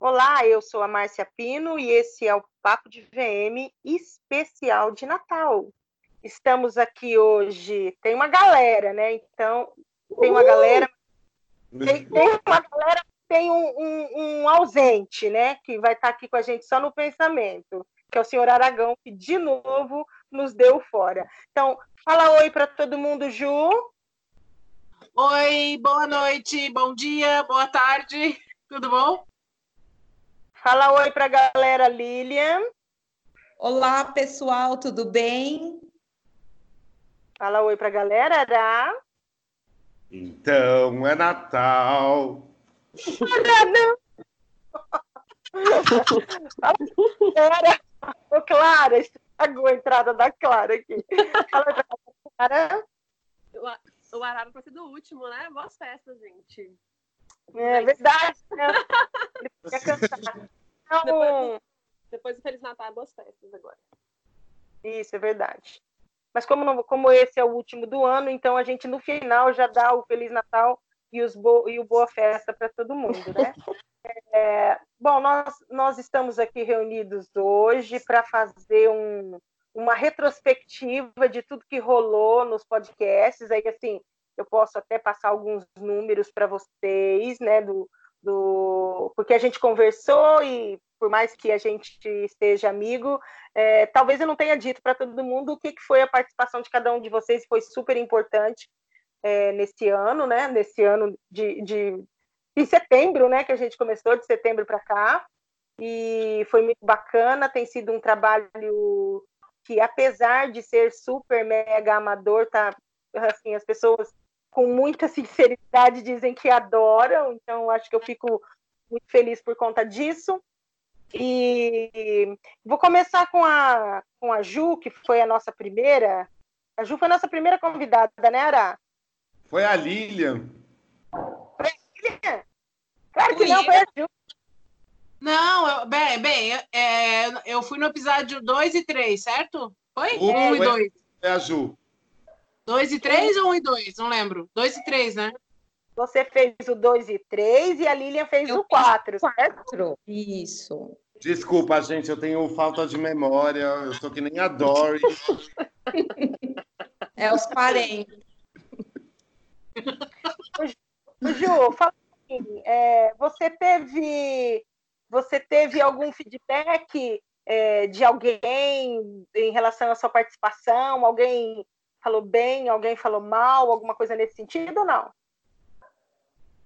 Olá, eu sou a Márcia Pino e esse é o Papo de VM especial de Natal. Estamos aqui hoje, tem uma galera, né? Então, tem uma galera, tem, tem uma galera, tem um, um, um, ausente, né? Que vai estar aqui com a gente só no pensamento, que é o senhor Aragão, que de novo nos deu fora. Então, fala oi para todo mundo, Ju. Oi, boa noite, bom dia, boa tarde, tudo bom? Fala oi para a galera, Lilian. Olá, pessoal, tudo bem? Fala oi para a galera, Ará. Então é Natal. Clara, ô Clara, estragou a entrada da Clara aqui. Fala pra Clara. O Arara para ser do último, né? Boas festas, gente. É verdade. Né? Ele quer cantar. Então... Depois, depois do Feliz Natal, boas festas agora. Isso, é verdade. Mas como, não, como esse é o último do ano, então a gente no final já dá o Feliz Natal e, os bo, e o Boa Festa para todo mundo, né? É, bom, nós, nós estamos aqui reunidos hoje para fazer um, uma retrospectiva de tudo que rolou nos podcasts. Aí, assim, eu posso até passar alguns números para vocês, né, do, do porque a gente conversou e por mais que a gente esteja amigo, é, talvez eu não tenha dito para todo mundo o que, que foi a participação de cada um de vocês, foi super importante é, nesse ano, né? Nesse ano de, de, de setembro, né? Que a gente começou de setembro para cá e foi muito bacana. Tem sido um trabalho que, apesar de ser super mega amador, tá assim as pessoas com muita sinceridade dizem que adoram, então acho que eu fico muito feliz por conta disso. E vou começar com a, com a Ju, que foi a nossa primeira. A Ju foi a nossa primeira convidada, né, Ara? Foi a Lilian. Foi a Lilian? Claro que não, foi a Ju. Não, eu, bem, bem é, eu fui no episódio 2 e 3, certo? Foi? 1 um, e 2. É a Ju. 2 e 3 ou 1 um e 2? Não lembro. 2 e 3, né? Você fez o 2 e 3 e a Lilian fez eu o 4, certo? Isso. Desculpa, gente, eu tenho falta de memória. Eu sou que nem a Dory. É os parentes. Ju, fala assim, é, você teve você teve algum feedback é, de alguém em relação à sua participação? Alguém falou bem, alguém falou mal, alguma coisa nesse sentido ou não?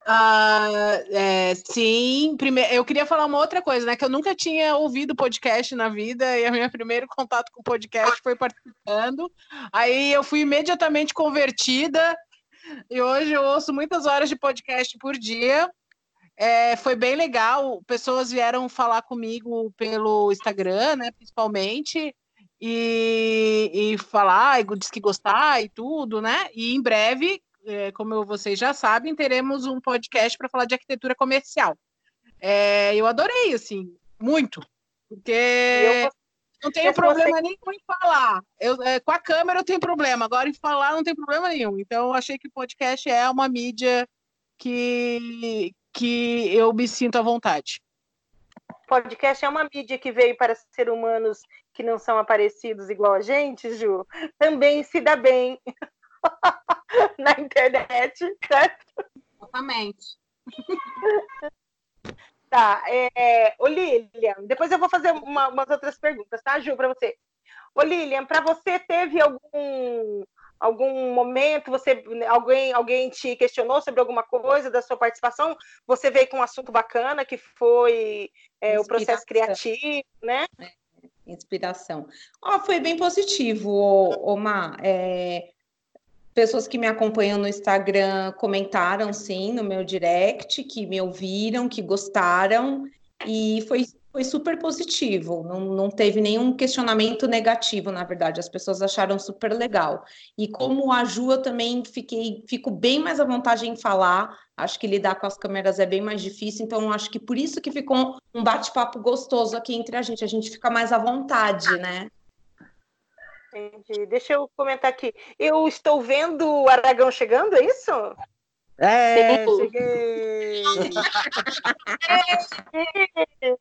Ah, é, sim, primeiro, eu queria falar uma outra coisa, né? Que eu nunca tinha ouvido podcast na vida e o meu primeiro contato com podcast foi participando. Aí eu fui imediatamente convertida e hoje eu ouço muitas horas de podcast por dia. É, foi bem legal. Pessoas vieram falar comigo pelo Instagram, né? Principalmente. E, e falar, e disse que gostar e tudo, né? E em breve, é, como vocês já sabem, teremos um podcast para falar de arquitetura comercial. É, eu adorei, assim, muito. Porque eu não tenho problema você... nenhum em falar. Eu, é, com a câmera eu tenho problema, agora em falar não tem problema nenhum. Então, eu achei que o podcast é uma mídia que, que eu me sinto à vontade. Podcast é uma mídia que veio para ser humanos que não são aparecidos igual a gente, Ju. Também se dá bem na internet, certo? Exatamente. Tá, é, ô Lilian, depois eu vou fazer uma, umas outras perguntas, tá, Ju, para você. Ô Lilian, para você teve algum algum momento você alguém alguém te questionou sobre alguma coisa da sua participação? Você veio com um assunto bacana que foi é, o processo criativo, né? É, inspiração. Oh, foi bem positivo, Omar. É, pessoas que me acompanham no Instagram comentaram sim no meu direct, que me ouviram, que gostaram, e foi, foi super positivo, não, não teve nenhum questionamento negativo, na verdade, as pessoas acharam super legal. E como a Ju, eu também fiquei, fico bem mais à vontade em falar, acho que lidar com as câmeras é bem mais difícil, então acho que por isso que ficou um bate-papo gostoso aqui entre a gente, a gente fica mais à vontade, né? Entendi. Deixa eu comentar aqui. Eu estou vendo o Aragão chegando, é isso? É, cheguei! Cheguei,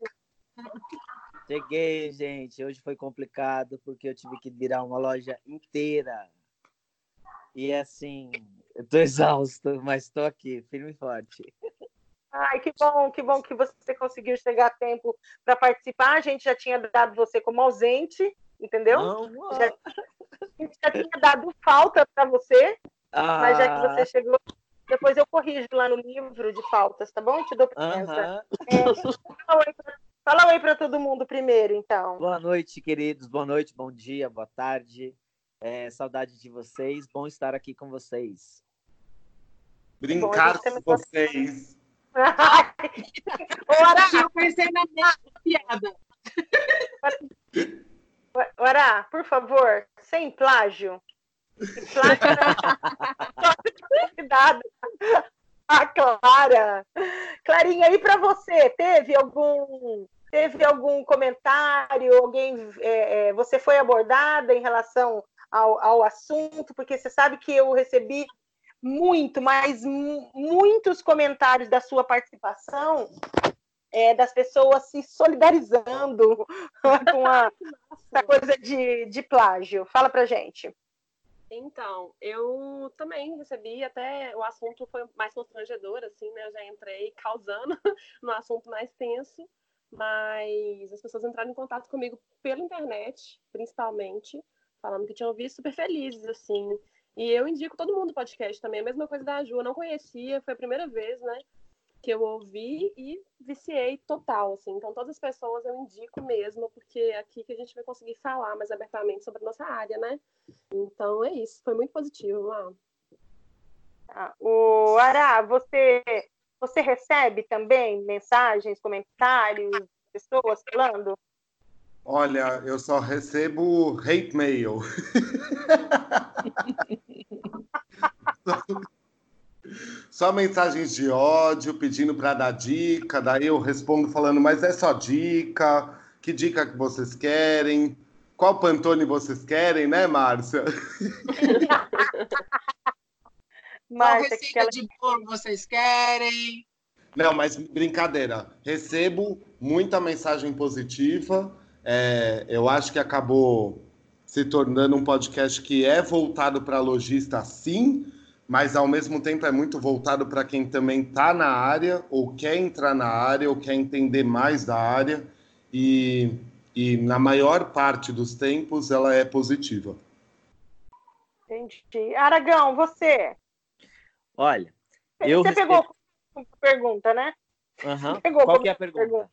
gente. Hoje foi complicado porque eu tive que virar uma loja inteira. E assim, eu tô exausto, mas tô aqui, firme e forte. Ai, que bom, que bom que você conseguiu chegar a tempo para participar. A gente já tinha dado você como ausente, entendeu? Não, Já, a gente já tinha dado falta para você, ah, mas já que você chegou, depois eu corrijo lá no livro de faltas, tá bom? Eu te dou presença. aham. É, fala oi para todo mundo primeiro, então. Boa noite, queridos. Boa noite, bom dia, boa tarde. É, saudade de vocês. Bom estar aqui com vocês. Brincar Bom, com também vocês. Ará, Eu pensei na mesma piada. Ará, por favor, sem plágio. Plágio é cuidado. A Clara. Clarinha, e para você, teve algum teve algum comentário? Alguém é, é, você foi abordada em relação ao, ao assunto? Porque você sabe que eu recebi muito, mas mu- muitos comentários da sua participação, é, das pessoas se solidarizando com a, essa coisa de, de plágio. Fala pra gente. Então, eu também recebi, até o assunto foi mais constrangedor, assim, né? Eu já entrei causando no assunto mais tenso, mas as pessoas entraram em contato comigo pela internet, principalmente, falando que tinham visto super felizes, assim. E eu indico todo mundo o podcast também, a mesma coisa da Ju, eu não conhecia, foi a primeira vez, né? Que eu ouvi e viciei total, assim. Então, todas as pessoas eu indico mesmo, porque é aqui que a gente vai conseguir falar mais abertamente sobre a nossa área, né? Então é isso, foi muito positivo lá. Tá. O Ará, você, você recebe também mensagens, comentários, pessoas falando? Olha, eu só recebo hate mail. Só mensagens de ódio pedindo para dar dica, daí eu respondo falando, mas é só dica, que dica que vocês querem? Qual Pantone vocês querem, né, Márcia? Qual Márcia, receita aquela... de bolo vocês querem? Não, mas brincadeira. Recebo muita mensagem positiva. É, eu acho que acabou se tornando um podcast que é voltado para lojista, sim, mas ao mesmo tempo é muito voltado para quem também está na área, ou quer entrar na área, ou quer entender mais da área. E, e na maior parte dos tempos ela é positiva. Entendi. Aragão, você? Olha, eu você respeito- pegou a pergunta, né? Aham. Pegou Qual é a pergunta?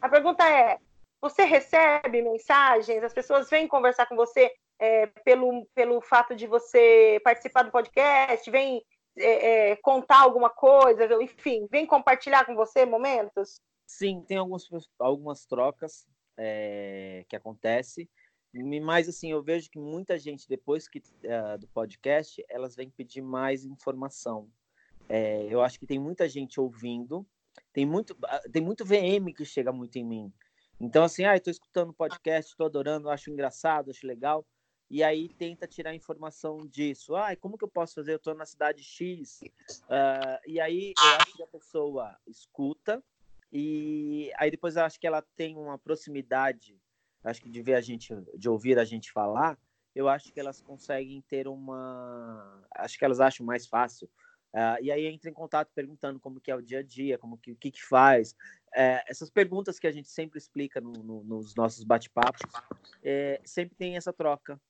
A pergunta é: você recebe mensagens? As pessoas vêm conversar com você é, pelo, pelo fato de você participar do podcast? Vêm é, é, contar alguma coisa? Enfim, vem compartilhar com você momentos? Sim, tem alguns, algumas trocas é, que acontece, mas assim, eu vejo que muita gente, depois que eh, do podcast, elas vêm pedir mais informação. É, eu acho que tem muita gente ouvindo, tem muito, ah, tem muito VM que chega muito em mim. Então, assim, ah, estou escutando o podcast, estou adorando, acho engraçado, acho legal. E aí tenta tirar informação disso. Ah, como que eu posso fazer? Eu estou na cidade X. Ah, e aí eu acho que a pessoa escuta, e aí depois eu acho que ela tem uma proximidade, acho que de ver a gente, de ouvir a gente falar, eu acho que elas conseguem ter uma, acho que elas acham mais fácil. Ah, e aí entra em contato perguntando como que é o dia a dia, como que o que, que faz. É, essas perguntas que a gente sempre explica no- no- nos nossos bate-papos, é, sempre tem essa troca.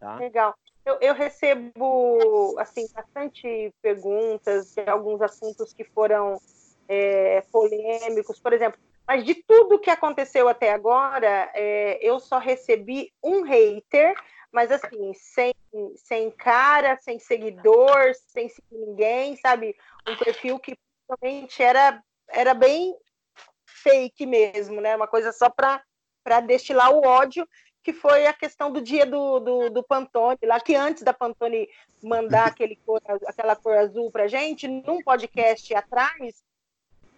Tá? Legal. Eu, eu recebo assim bastante perguntas de alguns assuntos que foram é, polêmicos, por exemplo. Mas de tudo que aconteceu até agora, é, eu só recebi um hater, mas assim, sem, sem cara, sem seguidor, sem ninguém, sabe? Um perfil que realmente era, era bem fake mesmo, né? Uma coisa só para destilar o ódio que foi a questão do dia do, do, do Pantone, lá que antes da Pantone mandar aquele cor, aquela cor azul para gente, num podcast atrás,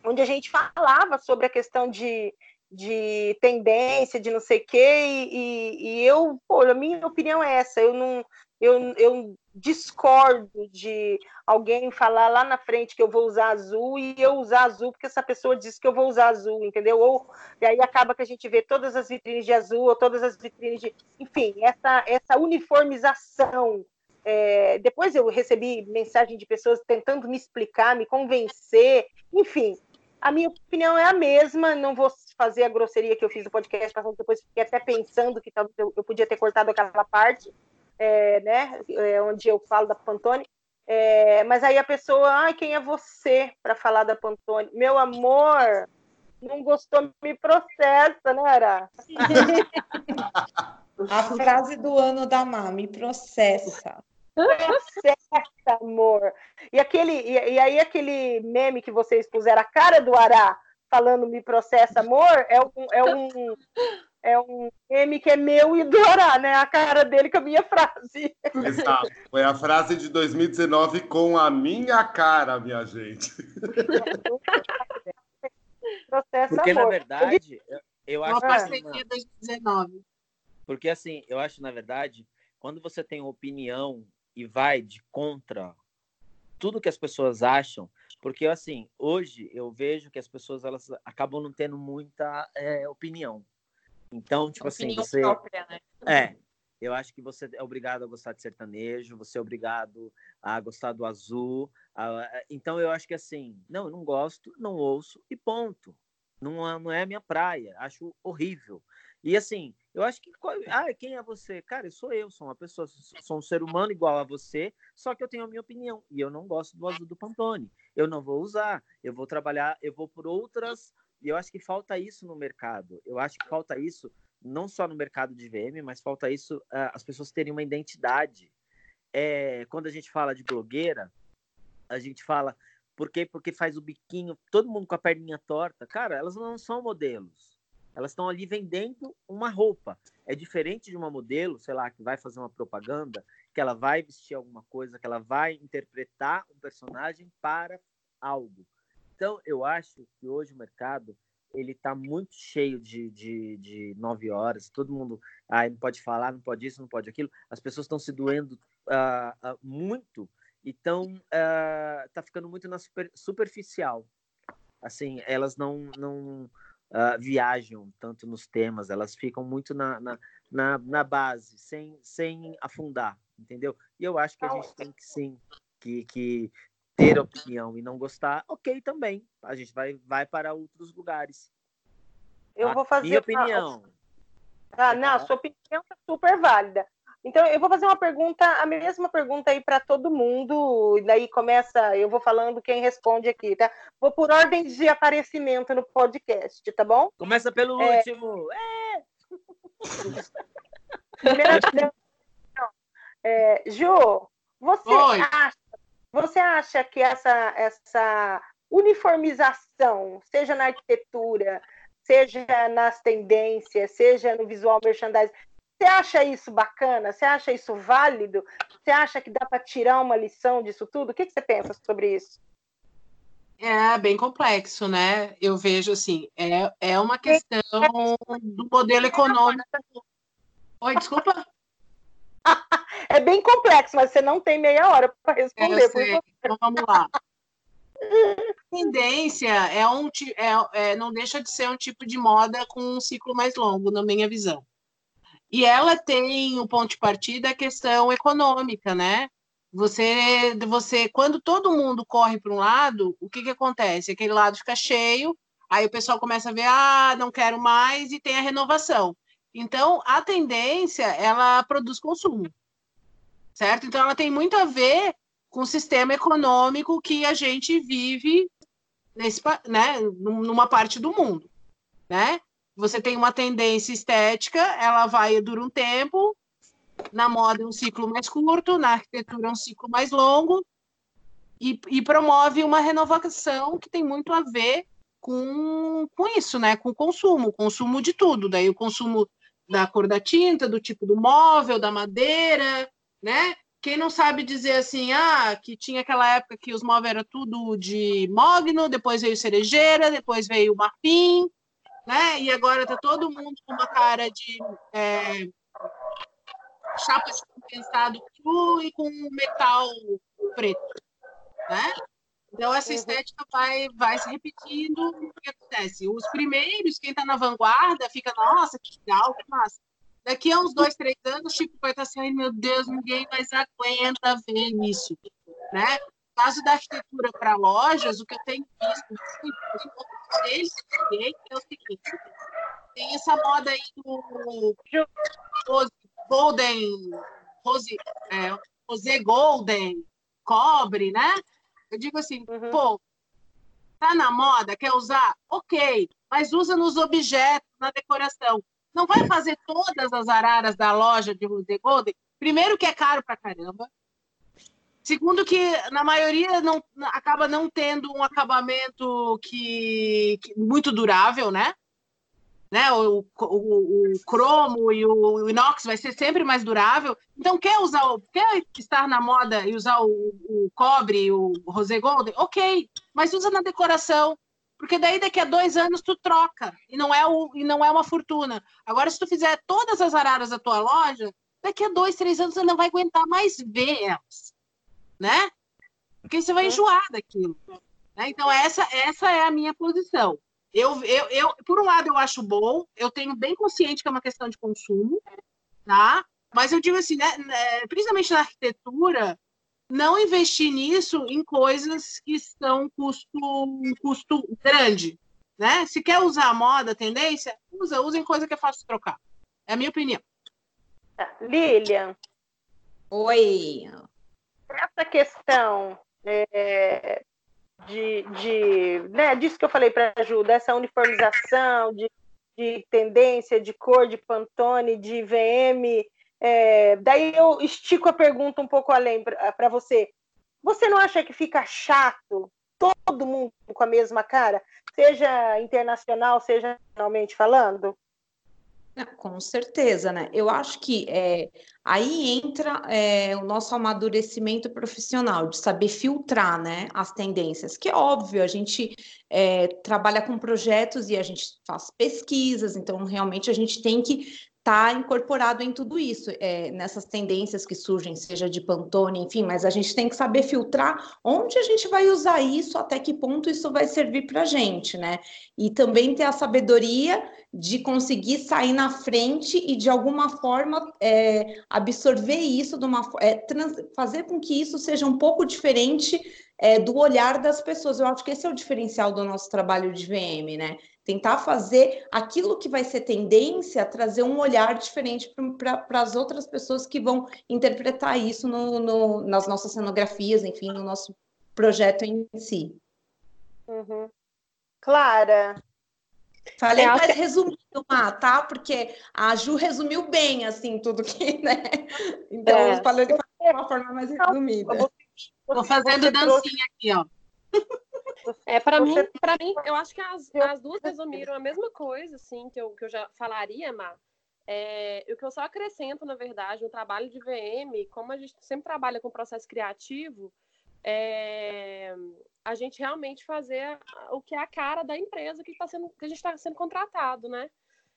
onde a gente falava sobre a questão de, de tendência, de não sei o quê, e, e, eu, pô, a minha opinião é essa, eu não, eu, eu discordo de alguém falar lá na frente que eu vou usar azul e eu usar azul porque essa pessoa disse que eu vou usar azul, entendeu? Ou e aí acaba que a gente vê todas as vitrines de azul ou todas as vitrines de, enfim, essa essa uniformização. É, depois eu recebi mensagem de pessoas tentando me explicar, me convencer, enfim. A minha opinião é a mesma, não vou fazer a grosseria que eu fiz no podcast, depois fiquei até pensando que talvez eu, eu podia ter cortado aquela parte, é, né, é, onde eu falo da Pantone, é, mas aí a pessoa, ah, quem é você para falar da Pantone? Meu amor, não gostou, me processa, né, Ara? a frase do ano da Má, me processa. Processa, amor. E, aquele, e, e, aí aquele meme que vocês puseram, a cara do Ará, falando me processa, amor, é um, é um, é um meme que é meu e do Ará, né? A cara dele com a minha frase. Exato. Foi a frase de 2019 com a minha cara, minha gente. Processo Porque, amor. na verdade, eu, eu acho... Uma parceria 2019. Porque, assim, eu acho, na verdade, quando você tem opinião e vai de contra tudo que as pessoas acham, porque assim hoje eu vejo que as pessoas elas acabam não tendo muita é, opinião. Então, tipo assim, opinião assim, você própria, né? é, eu acho que você é obrigado a gostar de sertanejo, você é obrigado a gostar do azul. A... então eu acho que assim, não, eu não gosto, não ouço e ponto. Não, não é a minha praia, acho horrível. E assim, eu acho que. Ah, quem é você? Cara, eu sou eu, sou uma pessoa, sou um ser humano igual a você, só que eu tenho a minha opinião. E eu não gosto do azul do Pantone. Eu não vou usar. Eu vou trabalhar, eu vou por outras. E eu acho que falta isso no mercado. Eu acho que falta isso não só no mercado de VM, mas falta isso uh, as pessoas terem uma identidade. É, quando a gente fala de blogueira, a gente fala por quê? Porque faz o biquinho, todo mundo com a perninha torta. Cara, elas não são modelos elas estão ali vendendo uma roupa. É diferente de uma modelo, sei lá, que vai fazer uma propaganda, que ela vai vestir alguma coisa, que ela vai interpretar um personagem para algo. Então, eu acho que hoje o mercado ele está muito cheio de, de, de nove horas. Todo mundo ah, não pode falar, não pode isso, não pode aquilo. As pessoas estão se doendo uh, uh, muito. Então, uh, tá ficando muito na super, superficial. Assim, elas não, não uh, viajam tanto nos temas, elas ficam muito na, na, na, na, base, sem, sem afundar, entendeu? E eu acho que a gente tem que sim que, que ter opinião e não gostar, ok também. A gente vai, vai para outros lugares. Eu a vou fazer. Minha opinião. Ah, não, a sua opinião é super válida. Então, eu vou fazer uma pergunta, a mesma pergunta aí para todo mundo, e daí começa, eu vou falando quem responde aqui, tá? Vou por ordem de aparecimento no podcast, tá bom? Começa pelo é... último. É! Primeira é, Ju, você acha, você acha que essa, essa uniformização, seja na arquitetura, seja nas tendências, seja no visual merchandising, você acha isso bacana? Você acha isso válido? Você acha que dá para tirar uma lição disso tudo? O que, que você pensa sobre isso? É bem complexo, né? Eu vejo assim, é, é uma questão do modelo econômico. Oi, desculpa. É bem complexo, mas você não tem meia hora para responder. É, então vamos lá. Tendência é um é, é, não deixa de ser um tipo de moda com um ciclo mais longo, na minha visão. E ela tem o ponto de partida a questão econômica, né? Você, você, quando todo mundo corre para um lado, o que, que acontece? Aquele lado fica cheio, aí o pessoal começa a ver, ah, não quero mais, e tem a renovação. Então, a tendência, ela produz consumo, certo? Então, ela tem muito a ver com o sistema econômico que a gente vive nesse, né, numa parte do mundo, né? Você tem uma tendência estética, ela vai dura um tempo, na moda é um ciclo mais curto, na arquitetura é um ciclo mais longo, e, e promove uma renovação que tem muito a ver com, com isso, né? Com o consumo, consumo de tudo, daí o consumo da cor da tinta, do tipo do móvel, da madeira, né? Quem não sabe dizer assim, ah, que tinha aquela época que os móveis eram tudo de mogno, depois veio cerejeira, depois veio marfim, né? E agora tá todo mundo com uma cara de, é, chapa de compensado cru e com metal preto, né? Então, essa uhum. estética vai, vai se repetindo. O que acontece? Os primeiros, quem está na vanguarda, fica, nossa, que legal, que massa. Daqui a uns dois, três anos, tipo, vai estar tá assim, meu Deus, ninguém mais aguenta ver isso, né? No caso da arquitetura para lojas, o que eu tenho visto deles é o seguinte, tem essa moda aí do Rose, Golden, Rose, é, Rose Golden, cobre, né? Eu digo assim, uhum. pô, tá na moda, quer usar? Ok, mas usa nos objetos, na decoração. Não vai fazer todas as araras da loja de Rose Golden. Primeiro que é caro pra caramba. Segundo que na maioria não acaba não tendo um acabamento que, que muito durável, né? né? O, o, o, cromo e o, o, inox vai ser sempre mais durável. Então, quer usar, quer estar na moda e usar o, o cobre, o rosé golden? Ok, mas usa na decoração, porque daí daqui a dois anos tu troca e não é o, e não é uma fortuna. Agora, se tu fizer todas as araras da tua loja, daqui a dois, três anos você não vai aguentar mais ver elas, né? Porque você vai enjoar daquilo. Né? Então essa essa é a minha posição. Eu, eu, eu, por um lado, eu acho bom, eu tenho bem consciente que é uma questão de consumo, tá? Mas eu digo assim, né, né principalmente na arquitetura, não investir nisso em coisas que estão custo, custo grande, né? Se quer usar a moda, a tendência, usa, usa em coisa que é fácil de trocar. É a minha opinião. Lilian. Oi. Essa questão é, de, de né, disso que eu falei para a Ju, dessa uniformização, de, de tendência, de cor, de Pantone, de VM. É, daí eu estico a pergunta um pouco além para você. Você não acha que fica chato todo mundo com a mesma cara, seja internacional, seja nacionalmente falando? Com certeza, né? Eu acho que é, aí entra é, o nosso amadurecimento profissional, de saber filtrar né, as tendências, que é óbvio, a gente é, trabalha com projetos e a gente faz pesquisas, então realmente a gente tem que está incorporado em tudo isso, é, nessas tendências que surgem, seja de Pantone, enfim, mas a gente tem que saber filtrar onde a gente vai usar isso, até que ponto isso vai servir para a gente, né? E também ter a sabedoria de conseguir sair na frente e, de alguma forma, é, absorver isso, de uma, é, trans, fazer com que isso seja um pouco diferente é, do olhar das pessoas. Eu acho que esse é o diferencial do nosso trabalho de VM, né? Tentar fazer aquilo que vai ser tendência, trazer um olhar diferente para as outras pessoas que vão interpretar isso no, no, nas nossas cenografias, enfim, no nosso projeto em si. Uhum. Clara. Falei mais que... resumido, Má, tá? Porque a Ju resumiu bem, assim, tudo que, né? Então, é. eu falei de uma forma mais resumida. Estou fazendo dancinha aqui, ó. É, para mim, para mim, eu acho que as, as duas resumiram a mesma coisa, assim, que eu, que eu já falaria, Mar. É, o que eu só acrescento, na verdade, no trabalho de VM, como a gente sempre trabalha com processo criativo, é, a gente realmente fazer o que é a cara da empresa que, tá sendo, que a gente está sendo contratado, né?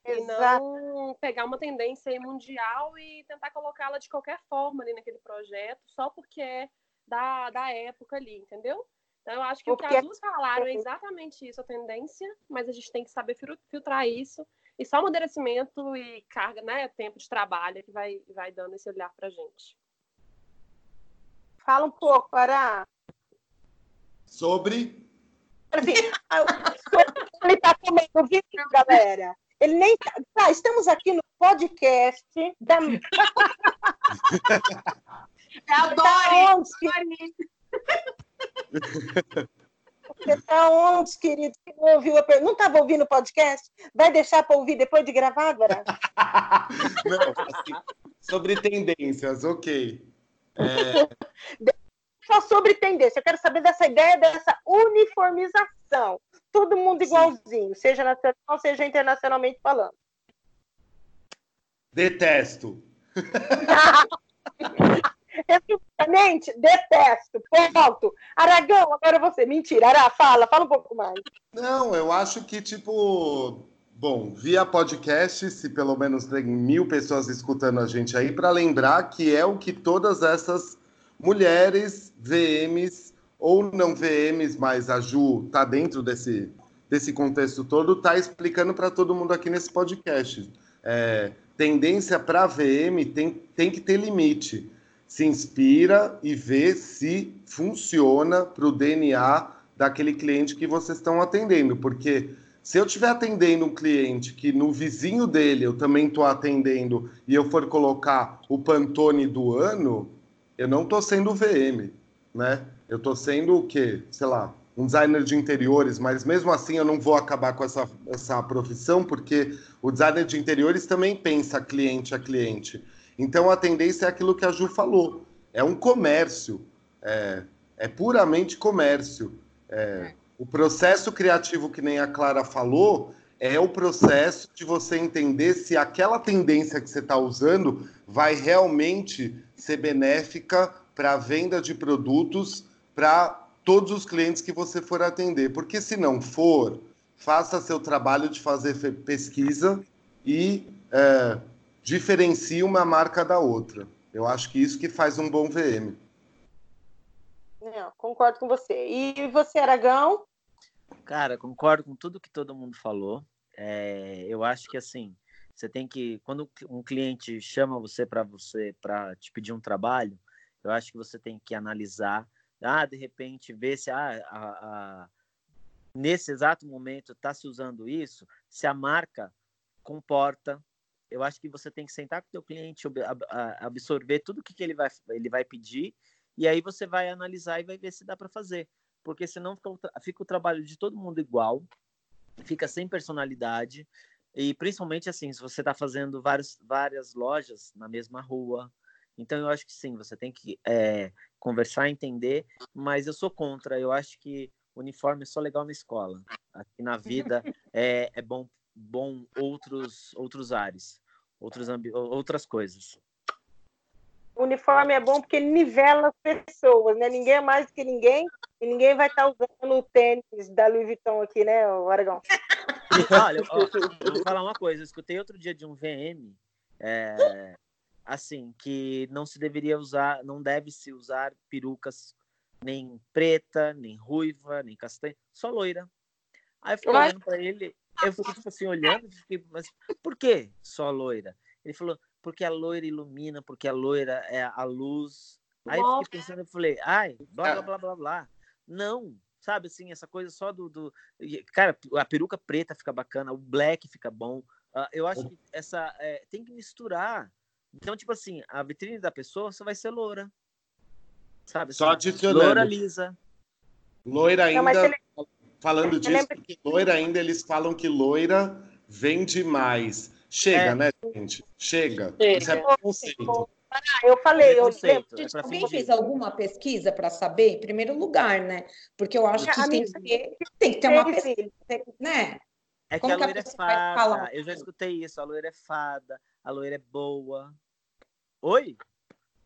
Exato. E não pegar uma tendência mundial e tentar colocá-la de qualquer forma ali naquele projeto, só porque é da, da época ali, entendeu? Então, eu acho que Porque... o que as duas falaram é exatamente isso, a tendência, mas a gente tem que saber filtrar isso. E só amadurecimento e carga, né, tempo de trabalho que vai, vai dando esse olhar para gente. Fala um pouco, Ará. Sobre? Ele está comendo vídeo, galera. Ele nem tá, tá. Estamos aqui no podcast da. Adoro! Você está onde, querido? Que não ouviu a Não estava ouvindo o podcast? Vai deixar para ouvir depois de gravar, agora? não, assim, sobre tendências, ok. É... Só sobre tendência. Eu quero saber dessa ideia dessa uniformização. Todo mundo igualzinho, Sim. seja nacional, seja internacionalmente falando. Detesto. Resumidamente, detesto. Ponto. Aragão, agora você. Mentira, Ará, fala, fala um pouco mais. Não, eu acho que, tipo, Bom, via podcast, se pelo menos tem mil pessoas escutando a gente aí, para lembrar que é o que todas essas mulheres, VMs ou não VMs, mas a Ju está dentro desse, desse contexto todo, está explicando para todo mundo aqui nesse podcast. É, tendência para VM tem, tem que ter limite. Se inspira e vê se funciona para o DNA daquele cliente que vocês estão atendendo, porque se eu estiver atendendo um cliente que no vizinho dele eu também estou atendendo e eu for colocar o Pantone do ano, eu não estou sendo VM, né? Eu estou sendo o quê? Sei lá, um designer de interiores, mas mesmo assim eu não vou acabar com essa, essa profissão, porque o designer de interiores também pensa cliente a cliente. Então a tendência é aquilo que a Ju falou: é um comércio, é, é puramente comércio. É, o processo criativo, que nem a Clara falou, é o processo de você entender se aquela tendência que você está usando vai realmente ser benéfica para a venda de produtos para todos os clientes que você for atender. Porque se não for, faça seu trabalho de fazer pesquisa e é, diferencie uma marca da outra. Eu acho que isso que faz um bom VM. Não, concordo com você. E você, Aragão? Cara, concordo com tudo que todo mundo falou. É, eu acho que assim, você tem que, quando um cliente chama você para você para te pedir um trabalho, eu acho que você tem que analisar ah, de repente ver se ah, a, a, nesse exato momento está se usando isso, se a marca comporta. Eu acho que você tem que sentar com o teu cliente, absorver tudo o que, que ele, vai, ele vai pedir, e aí você vai analisar e vai ver se dá para fazer. Porque senão fica o, fica o trabalho de todo mundo igual, fica sem personalidade, e principalmente assim, se você está fazendo vários, várias lojas na mesma rua, então, eu acho que sim, você tem que é, conversar, entender, mas eu sou contra. Eu acho que uniforme é só legal na escola. Aqui na vida é, é bom, bom outros, outros ares, outros outras coisas. O uniforme é bom porque nivela as pessoas, né? Ninguém é mais que ninguém e ninguém vai estar tá usando o tênis da Louis Vuitton aqui, né, Aragão? Olha, ó, vou falar uma coisa. Eu escutei outro dia de um VM é, assim, que não se deveria usar, não deve se usar perucas nem preta, nem ruiva, nem castanha, só loira. Aí eu fiquei olhando para ele, eu fiquei tipo assim olhando, fiquei, mas por que só loira? Ele falou, porque a loira ilumina, porque a loira é a luz. Aí eu fiquei pensando, eu falei, ai, blá blá blá blá blá. Não, sabe assim, essa coisa só do, do. Cara, a peruca preta fica bacana, o black fica bom. Uh, eu acho que essa. É, tem que misturar. Então, tipo assim, a vitrine da pessoa só vai ser loura. Sabe? Só assim, adicionando. Loura lisa. Loira ainda. Não, ele... Falando disso, porque loira ainda eles falam que loira vende mais. Chega, é. né, gente? Chega. Chega. Isso é preconceito. Ah, eu falei, eu lembro. É Alguém fez alguma pesquisa para saber, em primeiro lugar, né? Porque eu acho que tem, que ter, tem que ter uma pesquisa, né? É Como que a loira que a é fada. Eu já escutei isso. A loira é fada, a loira é boa. Oi?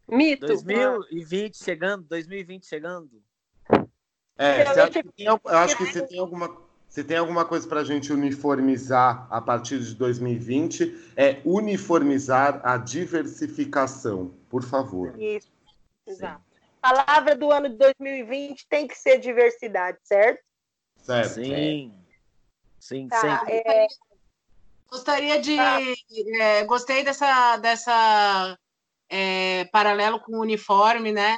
Mito. 2020 chegando, 2020 chegando. É, eu acho que você tem alguma, você tem alguma coisa para a gente uniformizar a partir de 2020, é uniformizar a diversificação, por favor. Isso, exato. Palavra do ano de 2020 tem que ser diversidade, certo? Certo. Sim. Sim, tá, sempre. É... Gostaria de. Ah. É, gostei dessa, dessa é, paralelo com o uniforme, né?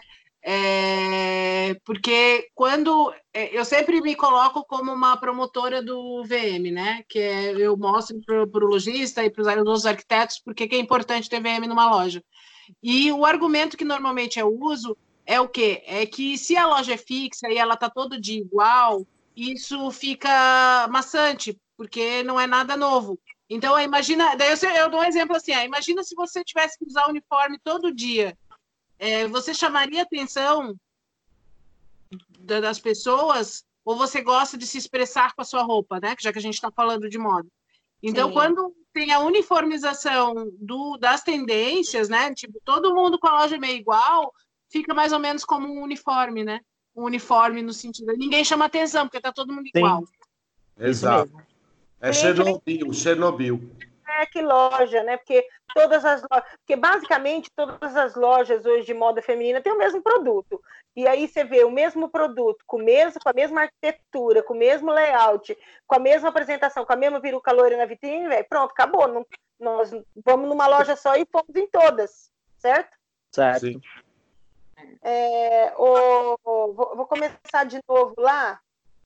É, porque quando é, eu sempre me coloco como uma promotora do VM, né? Que é, eu mostro para o lojista e para os arquitetos porque que é importante ter VM numa loja. E o argumento que normalmente eu uso é o quê? É que se a loja é fixa e ela está todo dia igual, isso fica maçante, porque não é nada novo. Então, imagina, daí eu, eu dou um exemplo assim, imagina se você tivesse que usar uniforme todo dia. É, você chamaria atenção das pessoas ou você gosta de se expressar com a sua roupa, né? Já que a gente está falando de moda. Então, Sim. quando tem a uniformização do, das tendências, né? Tipo, todo mundo com a loja meio igual, fica mais ou menos como um uniforme, né? Um uniforme no sentido. Ninguém chama atenção, porque tá todo mundo igual. Exato. É Chernobyl, Chernobyl. É que loja, né? Porque todas as lojas, porque basicamente todas as lojas hoje de moda feminina têm o mesmo produto. E aí você vê o mesmo produto, com, mesmo, com a mesma arquitetura, com o mesmo layout, com a mesma apresentação, com a mesma peruca loira na vitrine, véio, pronto, acabou. Não, nós vamos numa loja só e fomos em todas, certo? Certo. Sim. É, o, vou, vou, começar de novo lá.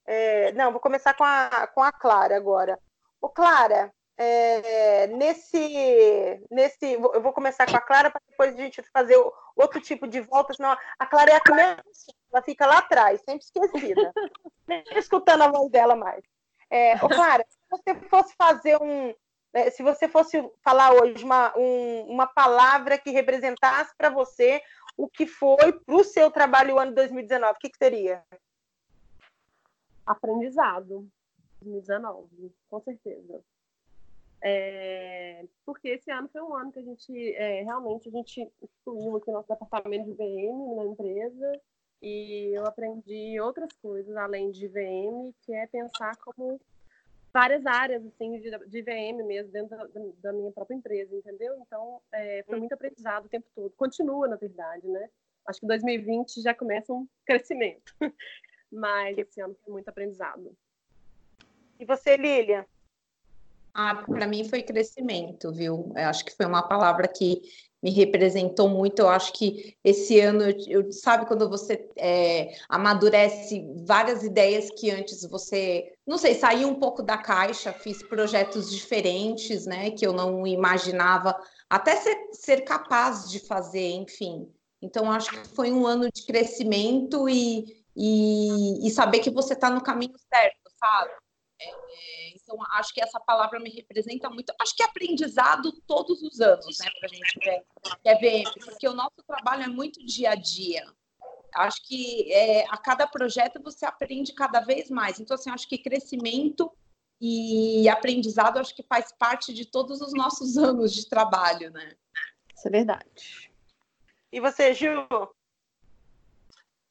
É, não, vou começar com a, com a Clara agora. Ô, Clara, é, nesse, nesse. Eu vou começar com a Clara para depois a gente fazer outro tipo de volta, senão a Clara é a primeira, ela fica lá atrás, sempre esquecida. Nem escutando a voz dela mais. É, ô, Clara, se você fosse fazer um. É, se você fosse falar hoje uma, um, uma palavra que representasse para você o que foi para o seu trabalho o ano 2019, o que, que seria? Aprendizado. 2019, com certeza. É, porque esse ano foi um ano que a gente é, realmente a gente excluiu aqui nosso departamento de VM na empresa e eu aprendi outras coisas além de VM, que é pensar como várias áreas assim de, de VM mesmo dentro da, da, minha própria empresa, entendeu? Então é, foi muito aprendizado o tempo todo. Continua na verdade, né? Acho que 2020 já começa um crescimento, mas esse ano foi muito aprendizado. E você, Lília? Ah, para mim foi crescimento, viu? Eu acho que foi uma palavra que me representou muito. Eu acho que esse ano, eu, sabe, quando você é, amadurece várias ideias que antes você, não sei, saiu um pouco da caixa, fiz projetos diferentes, né, que eu não imaginava, até ser, ser capaz de fazer, enfim. Então, acho que foi um ano de crescimento e, e, e saber que você está no caminho certo, sabe? Então, acho que essa palavra me representa muito. Acho que é aprendizado todos os anos, né, para a gente ver, é ver, porque o nosso trabalho é muito dia a dia. Acho que é, a cada projeto você aprende cada vez mais. Então, assim, acho que crescimento e aprendizado acho que faz parte de todos os nossos anos de trabalho, né? Isso é verdade. E você, Gil?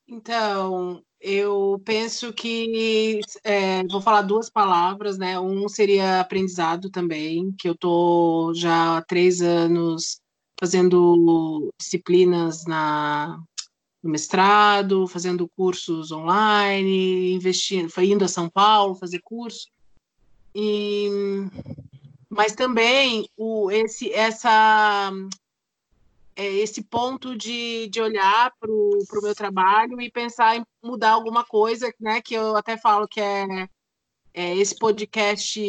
Então, eu penso que é, vou falar duas palavras, né? Um seria aprendizado também, que eu tô já há três anos fazendo disciplinas na, no mestrado, fazendo cursos online, investindo, indo a São Paulo fazer curso. E, mas também o, esse, essa é, esse ponto de, de olhar para o meu trabalho e pensar em mudar alguma coisa, né? Que eu até falo que é, é esse podcast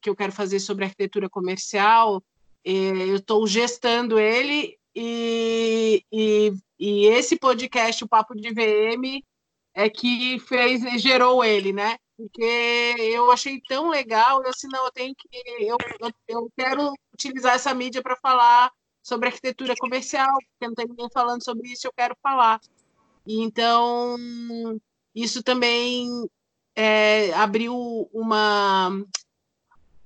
que eu quero fazer sobre arquitetura comercial. É, eu estou gestando ele e, e, e, esse podcast, o Papo de VM, é que fez, gerou ele, né? Porque eu achei tão legal, eu assim, não, eu tenho que, eu, eu, eu quero utilizar essa mídia para falar sobre arquitetura comercial, porque não tem ninguém falando sobre isso, eu quero falar. E então, isso também é, abriu uma,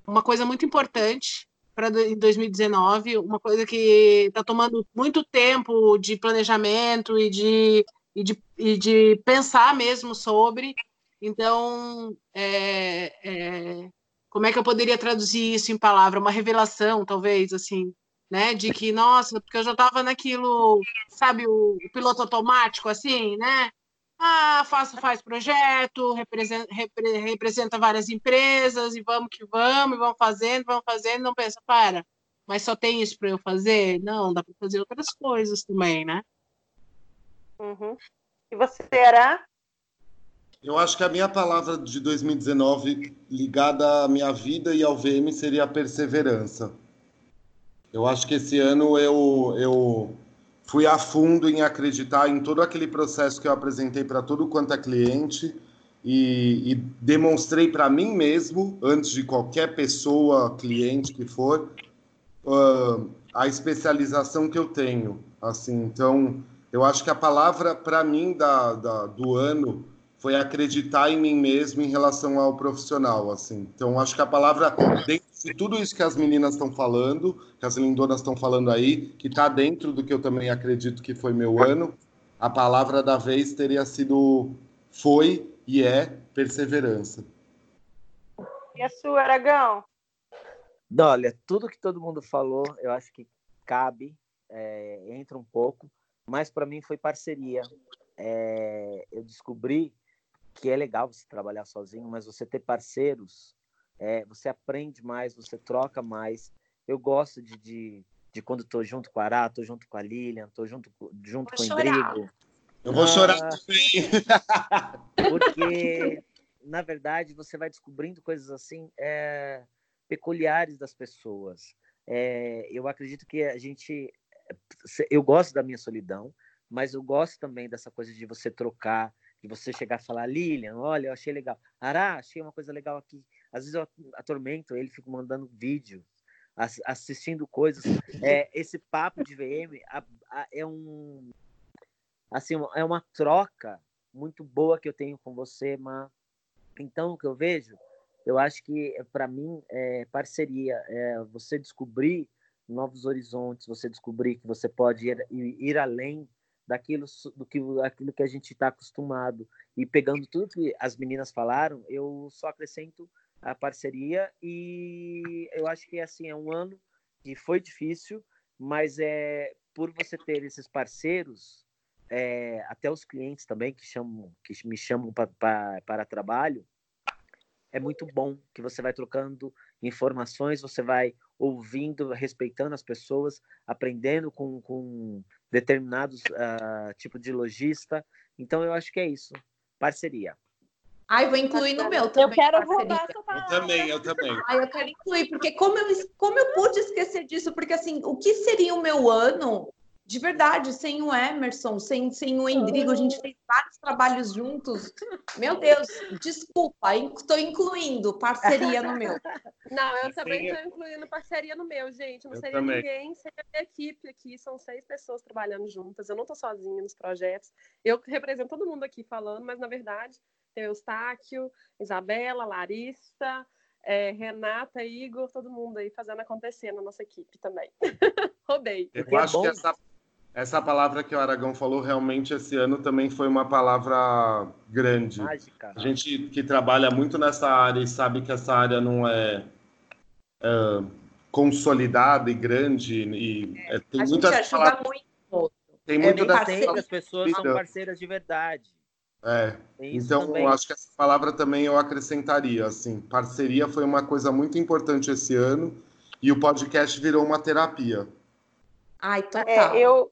uma coisa muito importante para em 2019, uma coisa que está tomando muito tempo de planejamento e de, e de, e de pensar mesmo sobre. Então, é, é, como é que eu poderia traduzir isso em palavra? Uma revelação, talvez, assim, né? De que, nossa, porque eu já estava naquilo, sabe, o, o, piloto automático, assim, né? Ah, faça, faz projeto, representa, repre, representa várias empresas, e vamos que vamos, e vamos fazendo, vamos fazendo, não pensa, para, mas só tem isso para eu fazer? Não, dá para fazer outras coisas também, né? Uhum. E você era? Eu acho que a minha palavra de 2019 ligada à minha vida e ao VM seria perseverança. Eu acho que esse ano eu, eu fui a fundo em acreditar em todo aquele processo que eu apresentei para todo quanto é cliente e, e demonstrei para mim mesmo, antes de qualquer pessoa, cliente que for, uh, a especialização que eu tenho. Assim, então, eu acho que a palavra para mim da, da, do ano foi acreditar em mim mesmo em relação ao profissional, assim. Então, acho que a palavra dentro de tudo isso que as meninas estão falando, que as lindonas estão falando aí, que está dentro do que eu também acredito que foi meu ano, a palavra da vez teria sido foi e é perseverança. E a sua, Aragão? Olha, tudo que todo mundo falou, eu acho que cabe, é, entra um pouco, mas para mim foi parceria. É, eu descobri que é legal você trabalhar sozinho, mas você ter parceiros, é, você aprende mais, você troca mais. Eu gosto de, de, de quando estou junto com a Ará, estou junto com a Lilian, estou junto, junto com o Indrigo. Eu vou chorar Ah. também. Porque, na verdade, você vai descobrindo coisas assim é, peculiares das pessoas. É, eu acredito que a gente. Eu gosto da minha solidão, mas eu gosto também dessa coisa de você trocar, de você chegar e falar, Lilian, olha, eu achei legal. Ará, achei uma coisa legal aqui. Às vezes eu atormento ele, fico mandando vídeo, ass- assistindo coisas. É, esse papo de VM a- a- é um. Assim, é uma troca muito boa que eu tenho com você, mas então o que eu vejo, eu acho que para mim é parceria, é você descobrir novos horizontes, você descobrir que você pode ir, ir, além daquilo do que aquilo que a gente está acostumado e pegando tudo que as meninas falaram, eu só acrescento a parceria e eu acho que assim é um ano que foi difícil, mas é por você ter esses parceiros é, até os clientes também que chamam que me chamam pa, pa, para trabalho é muito bom que você vai trocando informações você vai ouvindo respeitando as pessoas aprendendo com, com determinados uh, tipo de lojista. Então eu acho que é isso. Parceria Ai, vou incluir no meu também. Eu quero roubar essa Eu palavra. também, eu também. Ai, eu quero incluir, porque como eu, como eu pude esquecer disso? Porque assim, o que seria o meu ano de verdade, sem o Emerson, sem, sem o Endrigo, a gente fez vários trabalhos juntos. Meu Deus, desculpa, estou incluindo parceria no meu. Não, eu também estou incluindo parceria no meu, gente. Não Eu seria também. ninguém sem a minha equipe aqui. São seis pessoas trabalhando juntas. Eu não estou sozinha nos projetos. Eu represento todo mundo aqui falando, mas na verdade Eustáquio, Isabela, Larissa, eh, Renata, Igor, todo mundo aí fazendo acontecer na nossa equipe também. Roubei. Eu é acho bom. que essa, essa palavra que o Aragão falou realmente esse ano também foi uma palavra grande. mágica A gente que trabalha muito nessa área e sabe que essa área não é, é, consolidada e grande e é, tem A gente muitas ajuda palavras, muito. tem é muito bem dessa parceiro. sempre as pessoas são parceiras de verdade é, isso então também. eu acho que essa palavra também eu acrescentaria assim parceria foi uma coisa muito importante esse ano e o podcast virou uma terapia Ai, total. É, eu,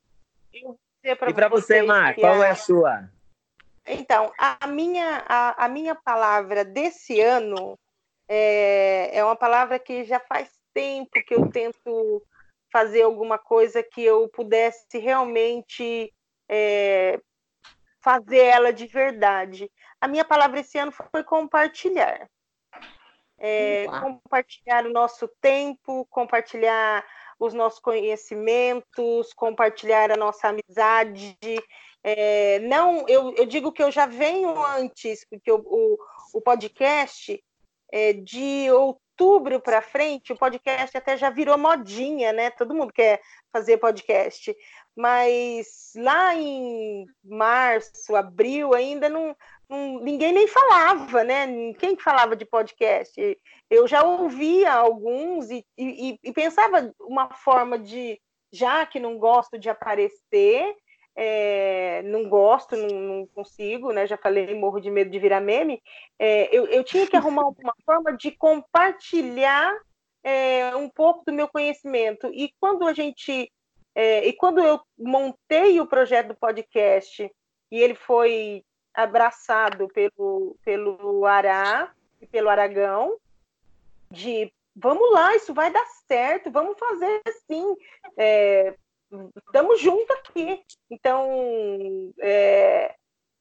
eu e para você Mar qual a- é a sua Então, a minha, a, a minha palavra desse ano é, é uma palavra que já faz tempo que eu tento fazer alguma coisa que eu pudesse realmente é, fazer ela de verdade. A minha palavra esse ano foi compartilhar. É, compartilhar o nosso tempo, compartilhar os nossos conhecimentos, compartilhar a nossa amizade, é, não, eu, eu digo que eu já venho antes, porque o, o, o podcast é, de outubro para frente, o podcast até já virou modinha, né? Todo mundo quer fazer podcast, mas lá em março, abril, ainda não, não ninguém nem falava, né? Quem que falava de podcast? Eu já ouvia alguns e, e, e pensava uma forma de, já que não gosto de aparecer, é, não gosto, não, não, consigo, né? Já falei, morro de medo de virar meme. É, eu, eu, tinha que arrumar uma forma de compartilhar é, um pouco do meu conhecimento. E quando a gente. E quando eu montei o projeto do podcast e ele foi abraçado pelo, pelo Ará e pelo Aragão, de vamos lá, isso vai dar certo, vamos fazer assim. É, estamos juntos aqui. Então, é,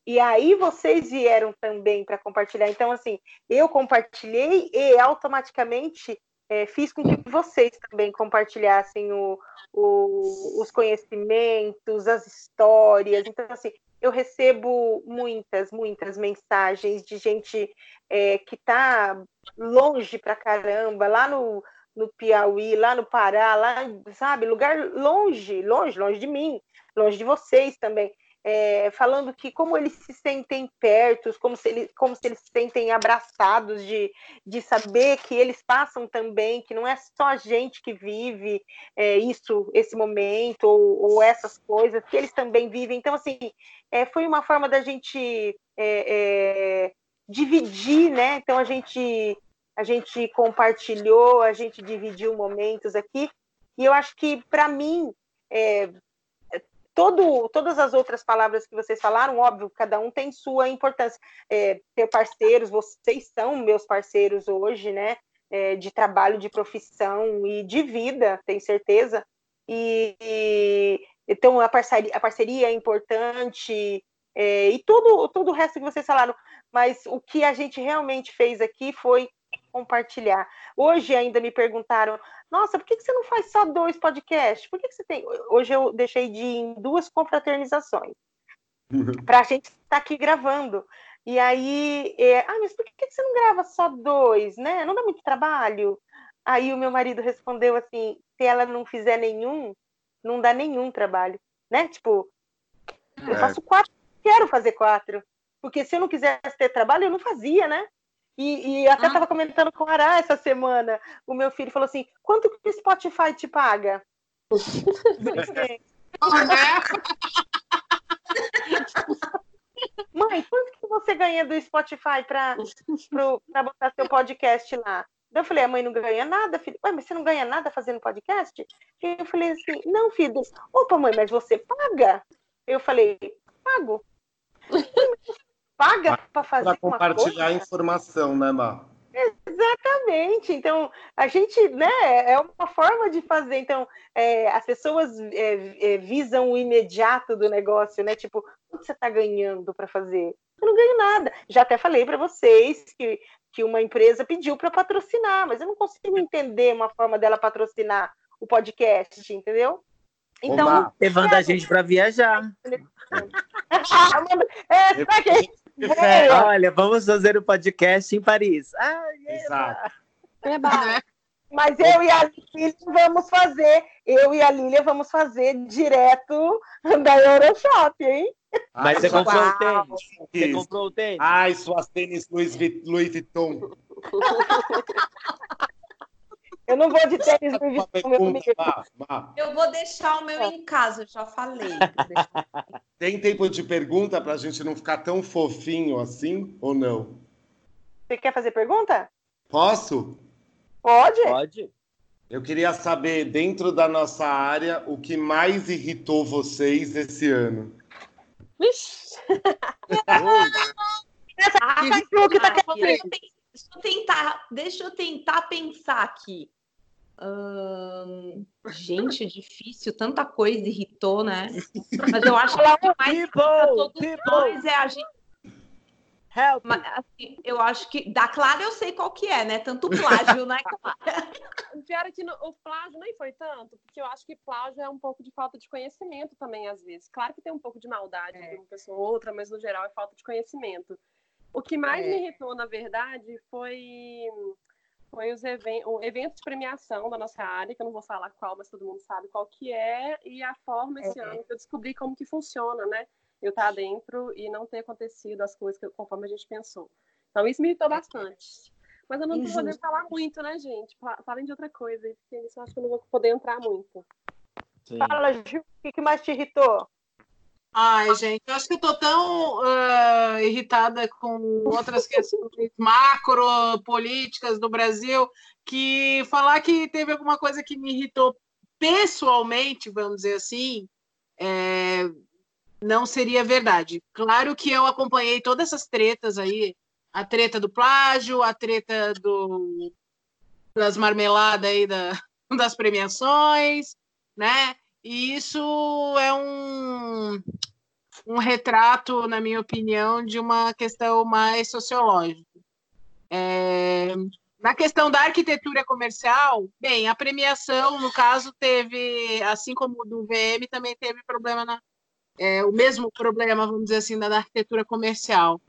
e aí vocês vieram também para compartilhar. Então, assim, eu compartilhei e automaticamente é, fiz com que vocês também compartilhassem o, o, os conhecimentos, as histórias. Então, assim, eu recebo muitas, muitas mensagens de gente é, que está longe pra caramba, lá no, no Piauí, lá no Pará, lá, sabe, lugar longe, longe, longe de mim, longe de vocês também. É, falando que como eles se sentem perto, como se, ele, como se eles se sentem abraçados, de, de saber que eles passam também, que não é só a gente que vive é, isso, esse momento, ou, ou, essas coisas, que eles também vivem. Então, assim, é, foi uma forma da gente é, é, dividir, né? Então, a gente, a gente compartilhou, a gente dividiu momentos aqui, e eu acho que, para mim, é, todo, todas as outras palavras que vocês falaram, óbvio, cada um tem sua importância. É, ter parceiros, vocês são meus parceiros hoje, né? É, de trabalho, de profissão e de vida, tenho certeza. E, e então a parceria, a parceria é importante é, e tudo, todo o resto que vocês falaram. Mas o que a gente realmente fez aqui foi compartilhar. Hoje ainda me perguntaram, nossa, por que, você não faz só dois podcasts? Por que, que você tem. Hoje eu deixei de ir em duas confraternizações para a gente estar tá aqui gravando. E aí, é, ah, mas por que, que você não grava só dois, né? Não dá muito trabalho? Aí o meu marido respondeu assim: se ela não fizer nenhum, não dá nenhum trabalho, né? Tipo, eu é. faço quatro, quero fazer quatro. Porque se eu não quisesse ter trabalho, eu não fazia, né? E, e até estava ah. comentando com o Ará essa semana. O meu filho falou assim: quanto que o Spotify te paga? Mãe, quanto que você ganha do Spotify para botar seu podcast lá? eu falei, a mãe não ganha nada, filho. Ué, mas você não ganha nada fazendo podcast? E eu falei assim, não, filho. Opa, mãe, mas você paga? Eu falei, pago paga para fazer Para compartilhar informação, né, Má? Exatamente. Então, a gente, né, é uma forma de fazer. Então, é, as pessoas é, é, visam o imediato do negócio, né? Tipo, o que você está ganhando para fazer? Eu não ganho nada. Já até falei para vocês que, que uma empresa pediu para patrocinar, mas eu não consigo entender uma forma dela patrocinar o podcast, entendeu? Então, levando a gente para viajar. é, pra quem Olha, vamos fazer o um podcast em Paris. Ah, Exato. Mas eu e a Lília vamos fazer, eu e a Lília vamos fazer direto da Euroshop, hein? Mas você comprou o tênis? Você comprou o tênis? Ai, suas tênis Louis, Louis Vuitton. Eu não vou de tênis Louis Vuitton, Eu vou deixar o meu em casa, eu já falei. Tem tempo de pergunta para a gente não ficar tão fofinho assim ou não? Você quer fazer pergunta? Posso? Pode. Pode. Eu queria saber, dentro da nossa área, o que mais irritou vocês esse ano. Vixe! Essa ah, que tá deixa, deixa eu tentar, deixa eu tentar pensar aqui. Hum, gente, difícil, tanta coisa irritou, né? Mas eu acho que o mais todos nós é a gente. Help. Mas, assim, eu acho que da Clara eu sei qual que é, né? Tanto plágio, né, Clara? O pior é que no, o plágio nem foi tanto, porque eu acho que plágio é um pouco de falta de conhecimento também, às vezes. Claro que tem um pouco de maldade é. de uma pessoa ou outra, mas no geral é falta de conhecimento. O que mais é. me irritou, na verdade, foi foi os even o evento de premiação da nossa área, que eu não vou falar qual, mas todo mundo sabe qual que é, e a forma esse é. ano que eu descobri como que funciona, né? Eu estar dentro e não ter acontecido as coisas que, conforme a gente pensou. Então isso me irritou bastante. Mas eu não vou poder falar muito, né, gente? Falem de outra coisa, porque isso eu acho que eu não vou poder entrar muito. Sim. Fala, Gil, o que mais te irritou? Ai, gente, eu acho que eu tô tão uh, irritada com outras questões macro políticas do Brasil que falar que teve alguma coisa que me irritou pessoalmente, vamos dizer assim, é, não seria verdade. Claro que eu acompanhei todas essas tretas aí, a treta do plágio, a treta do, das marmeladas aí da, das premiações, né? E isso é um, um retrato, na minha opinião, de uma questão mais sociológica. É, na questão da arquitetura comercial, bem, a premiação, no caso, teve, assim como do VM, também teve problema na, é, o mesmo problema, vamos dizer assim, da arquitetura comercial.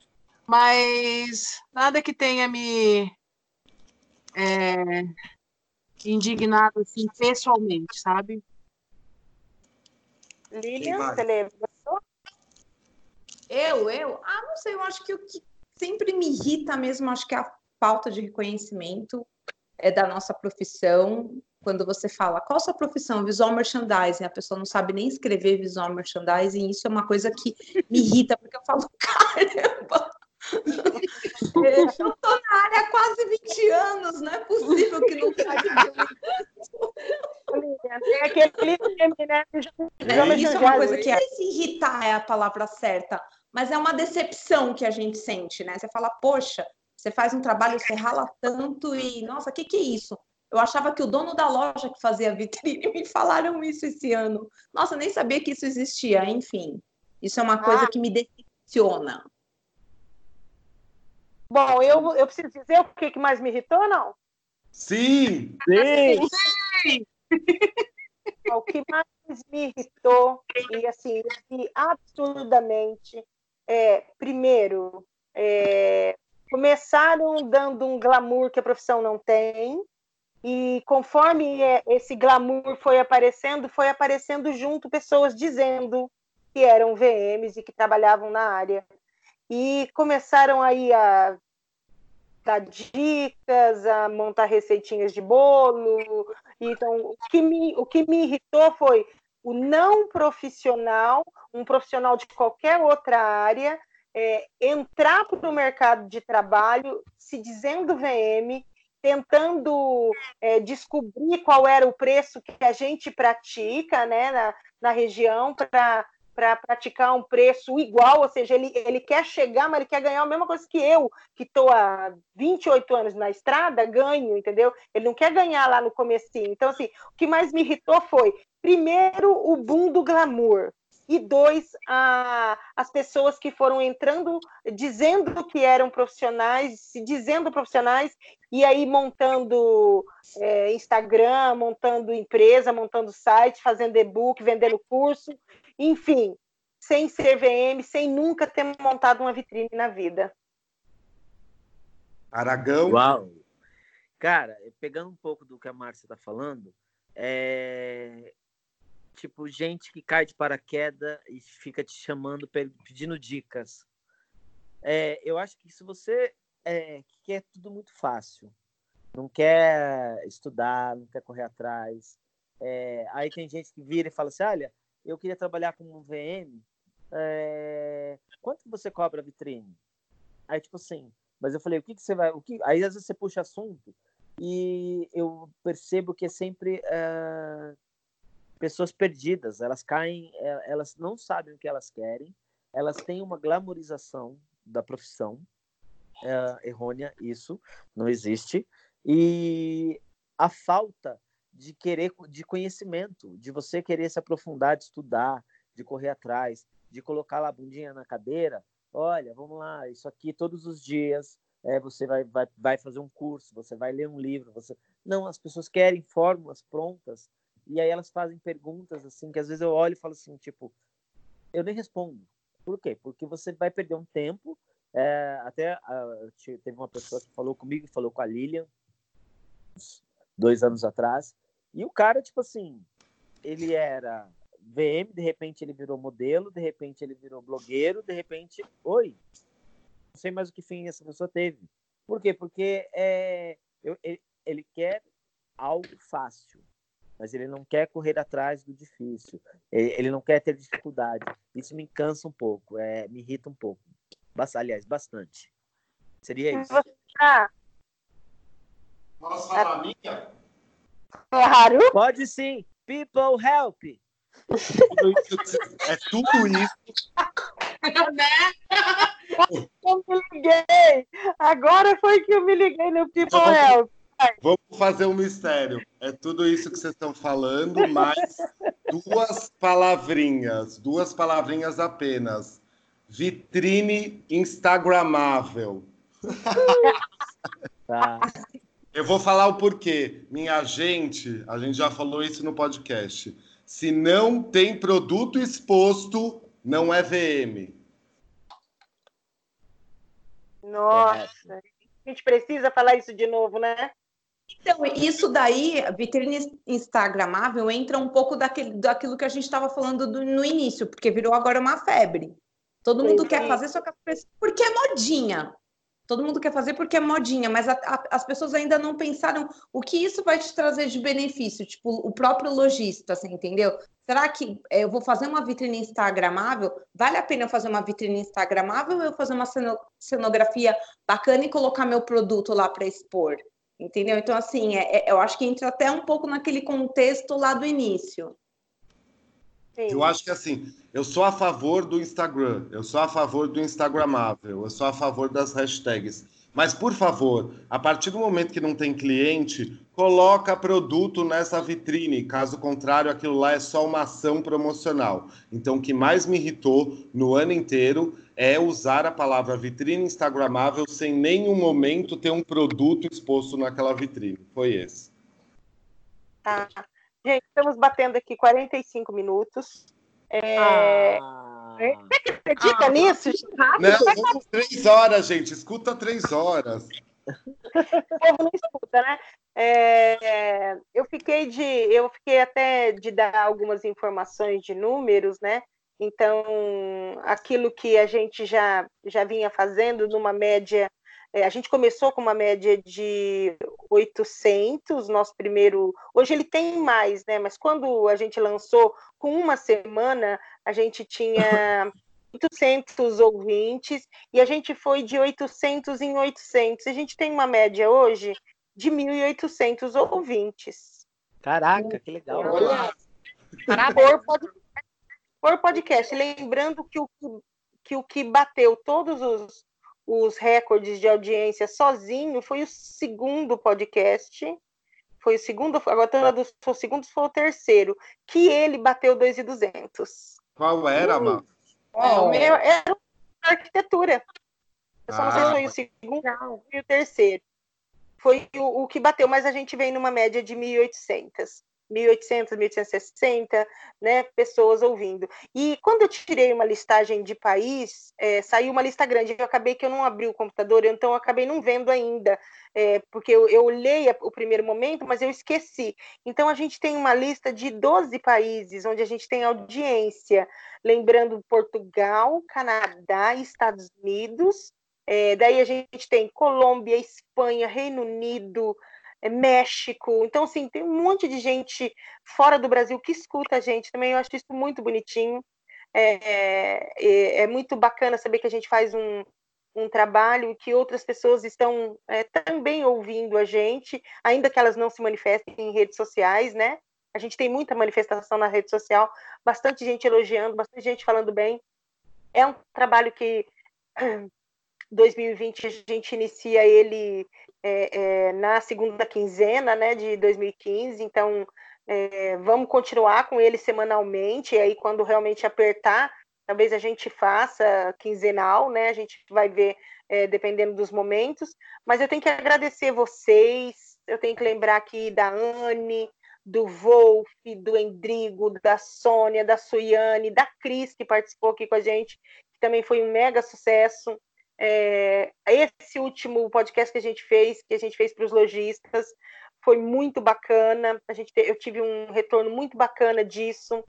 Mas nada que tenha me é, indignado assim, pessoalmente, sabe? Lilian, você lembra? Eu, eu? Ah, não sei, eu acho que o que sempre me irrita mesmo, acho que é a falta de reconhecimento é da nossa profissão. Quando você fala, qual a sua profissão? Visual merchandising. A pessoa não sabe nem escrever visual merchandising. Isso é uma coisa que me irrita, porque eu falo, caramba, eu estou na área há quase 20 anos, não é possível que não saiba É aquele meme, né? É, isso é uma coisa que é se irritar é a palavra certa, mas é uma decepção que a gente sente, né? Você fala, poxa, você faz um trabalho, você rala tanto e, nossa, o que, que é isso? Eu achava que o dono da loja que fazia vitrine me falaram isso esse ano. Nossa, nem sabia que isso existia. Enfim, isso é uma coisa ah. que me decepciona. Bom, eu, eu preciso dizer o que, que mais me irritou, não? Sim! Sim! Sim. o que mais me irritou, e assim, absurdamente, é, primeiro, é, começaram dando um glamour que a profissão não tem, e conforme é, esse glamour foi aparecendo, foi aparecendo junto pessoas dizendo que eram VMs e que trabalhavam na área. E começaram aí a dar dicas, a montar receitinhas de bolo. Então, o que me, o que me irritou foi o não profissional, um profissional de qualquer outra área, é, entrar para o mercado de trabalho se dizendo VM, tentando é, descobrir qual era o preço que a gente pratica né, na, na região para para praticar um preço igual, ou seja, ele, ele quer chegar, mas ele quer ganhar a mesma coisa que eu, que estou há 28 anos na estrada, ganho, entendeu? Ele não quer ganhar lá no comecinho. Então, assim, o que mais me irritou foi, primeiro, o boom do glamour e dois, a, as pessoas que foram entrando, dizendo que eram profissionais, se dizendo profissionais, e aí montando é, Instagram, montando empresa, montando site, fazendo e-book, vendendo curso, enfim, sem ser VM, sem nunca ter montado uma vitrine na vida. Aragão. Uau! Cara, pegando um pouco do que a Márcia está falando, é tipo, gente que cai de paraquedas e fica te chamando, pedindo dicas. É, eu acho que se você é, quer tudo muito fácil, não quer estudar, não quer correr atrás, é, aí tem gente que vira e fala assim, olha, eu queria trabalhar como um VM, é, quanto que você cobra a vitrine? Aí, tipo assim, mas eu falei, o que, que você vai... O que... Aí, às vezes, você puxa assunto e eu percebo que é sempre uh, pessoas perdidas, elas caem, é, elas não sabem o que elas querem, elas têm uma glamorização da profissão. É, errônea, isso não existe, e a falta de querer, de conhecimento, de você querer se aprofundar, de estudar, de correr atrás, de colocar lá a bundinha na cadeira, olha, vamos lá, isso aqui todos os dias, é, você vai, vai, vai fazer um curso, você vai ler um livro, você... Não, as pessoas querem fórmulas prontas, e aí elas fazem perguntas assim que às vezes eu olho e falo assim, tipo, eu nem respondo. Por quê? Porque você vai perder um tempo. É, até uh, teve uma pessoa que falou comigo, falou com a Lilian dois anos atrás, e o cara, tipo assim, ele era VM, de repente ele virou modelo, de repente ele virou blogueiro, de repente, oi, não sei mais o que fim essa pessoa teve. Por quê? Porque é, eu, ele, ele quer algo fácil mas ele não quer correr atrás do difícil. Ele não quer ter dificuldade. Isso me cansa um pouco, é, me irrita um pouco. Aliás, bastante. Seria isso. Posso falar a minha? Claro. Pode sim. People help. É tudo isso. Eu me liguei. Agora foi que eu me liguei no People Help. Vamos fazer um mistério. É tudo isso que vocês estão falando, mais duas palavrinhas, duas palavrinhas apenas. Vitrine Instagramável. Tá. Eu vou falar o porquê. Minha gente, a gente já falou isso no podcast. Se não tem produto exposto, não é VM. Nossa, a gente precisa falar isso de novo, né? Então, isso daí, vitrine instagramável, entra um pouco daquele, daquilo que a gente estava falando do, no início, porque virou agora uma febre. Todo mundo quer fazer, só que porque é modinha. Todo mundo quer fazer porque é modinha, mas a, a, as pessoas ainda não pensaram o que isso vai te trazer de benefício, tipo, o próprio lojista, assim, entendeu? Será que é, eu vou fazer uma vitrine instagramável? Vale a pena eu fazer uma vitrine instagramável ou eu fazer uma cenografia bacana e colocar meu produto lá para expor? Entendeu? Então, assim, é, é, eu acho que entra até um pouco naquele contexto lá do início. Sim. Eu acho que assim, eu sou a favor do Instagram, eu sou a favor do Instagramável, eu sou a favor das hashtags. Mas, por favor, a partir do momento que não tem cliente, coloca produto nessa vitrine. Caso contrário, aquilo lá é só uma ação promocional. Então, o que mais me irritou no ano inteiro é usar a palavra vitrine instagramável sem nenhum momento ter um produto exposto naquela vitrine. Foi esse. Tá. Gente, estamos batendo aqui 45 minutos. É... Ah. Você acredita ah. nisso? Não, vamos três horas, gente. Escuta três horas. o povo não escuta, né? É, eu fiquei de, eu fiquei até de dar algumas informações de números, né? Então, aquilo que a gente já já vinha fazendo numa média é, a gente começou com uma média de 800, nosso primeiro. Hoje ele tem mais, né? Mas quando a gente lançou, com uma semana, a gente tinha 800 ouvintes e a gente foi de 800 em 800. A gente tem uma média hoje de 1.800 ouvintes. Caraca, que legal! Por podcast, por podcast. Lembrando que o que, o que bateu todos os os recordes de audiência sozinho, foi o segundo podcast. Foi o segundo, agora dos o segundo, foi o terceiro, que ele bateu 2,200. Qual era, mano? É, o meu era arquitetura. Eu só ah, não sei se foi o segundo e o terceiro. Foi o, o que bateu, mas a gente vem numa média de 1.800. 1800, 1860, né, pessoas ouvindo. E quando eu tirei uma listagem de país, é, saiu uma lista grande. Eu acabei que eu não abri o computador, então eu acabei não vendo ainda, é, porque eu, eu olhei o primeiro momento, mas eu esqueci. Então a gente tem uma lista de 12 países onde a gente tem audiência, lembrando Portugal, Canadá, Estados Unidos. É, daí a gente tem Colômbia, Espanha, Reino Unido, é México. Então, assim, tem um monte de gente fora do Brasil que escuta a gente também. Eu acho isso muito bonitinho. É, é, é muito bacana saber que a gente faz um, um trabalho que outras pessoas estão é, também ouvindo a gente, ainda que elas não se manifestem em redes sociais, né? A gente tem muita manifestação na rede social, bastante gente elogiando, bastante gente falando bem. É um trabalho que 2020 a gente inicia ele é, é, na segunda quinzena né, de 2015, então é, vamos continuar com ele semanalmente, e aí quando realmente apertar, talvez a gente faça quinzenal, né? A gente vai ver é, dependendo dos momentos, mas eu tenho que agradecer vocês, eu tenho que lembrar aqui da Anne, do Wolf, do Endrigo, da Sônia, da Suiane, da Cris, que participou aqui com a gente, que também foi um mega sucesso. É, esse último podcast que a gente fez, que a gente fez para os lojistas, foi muito bacana. A gente, eu tive um retorno muito bacana disso,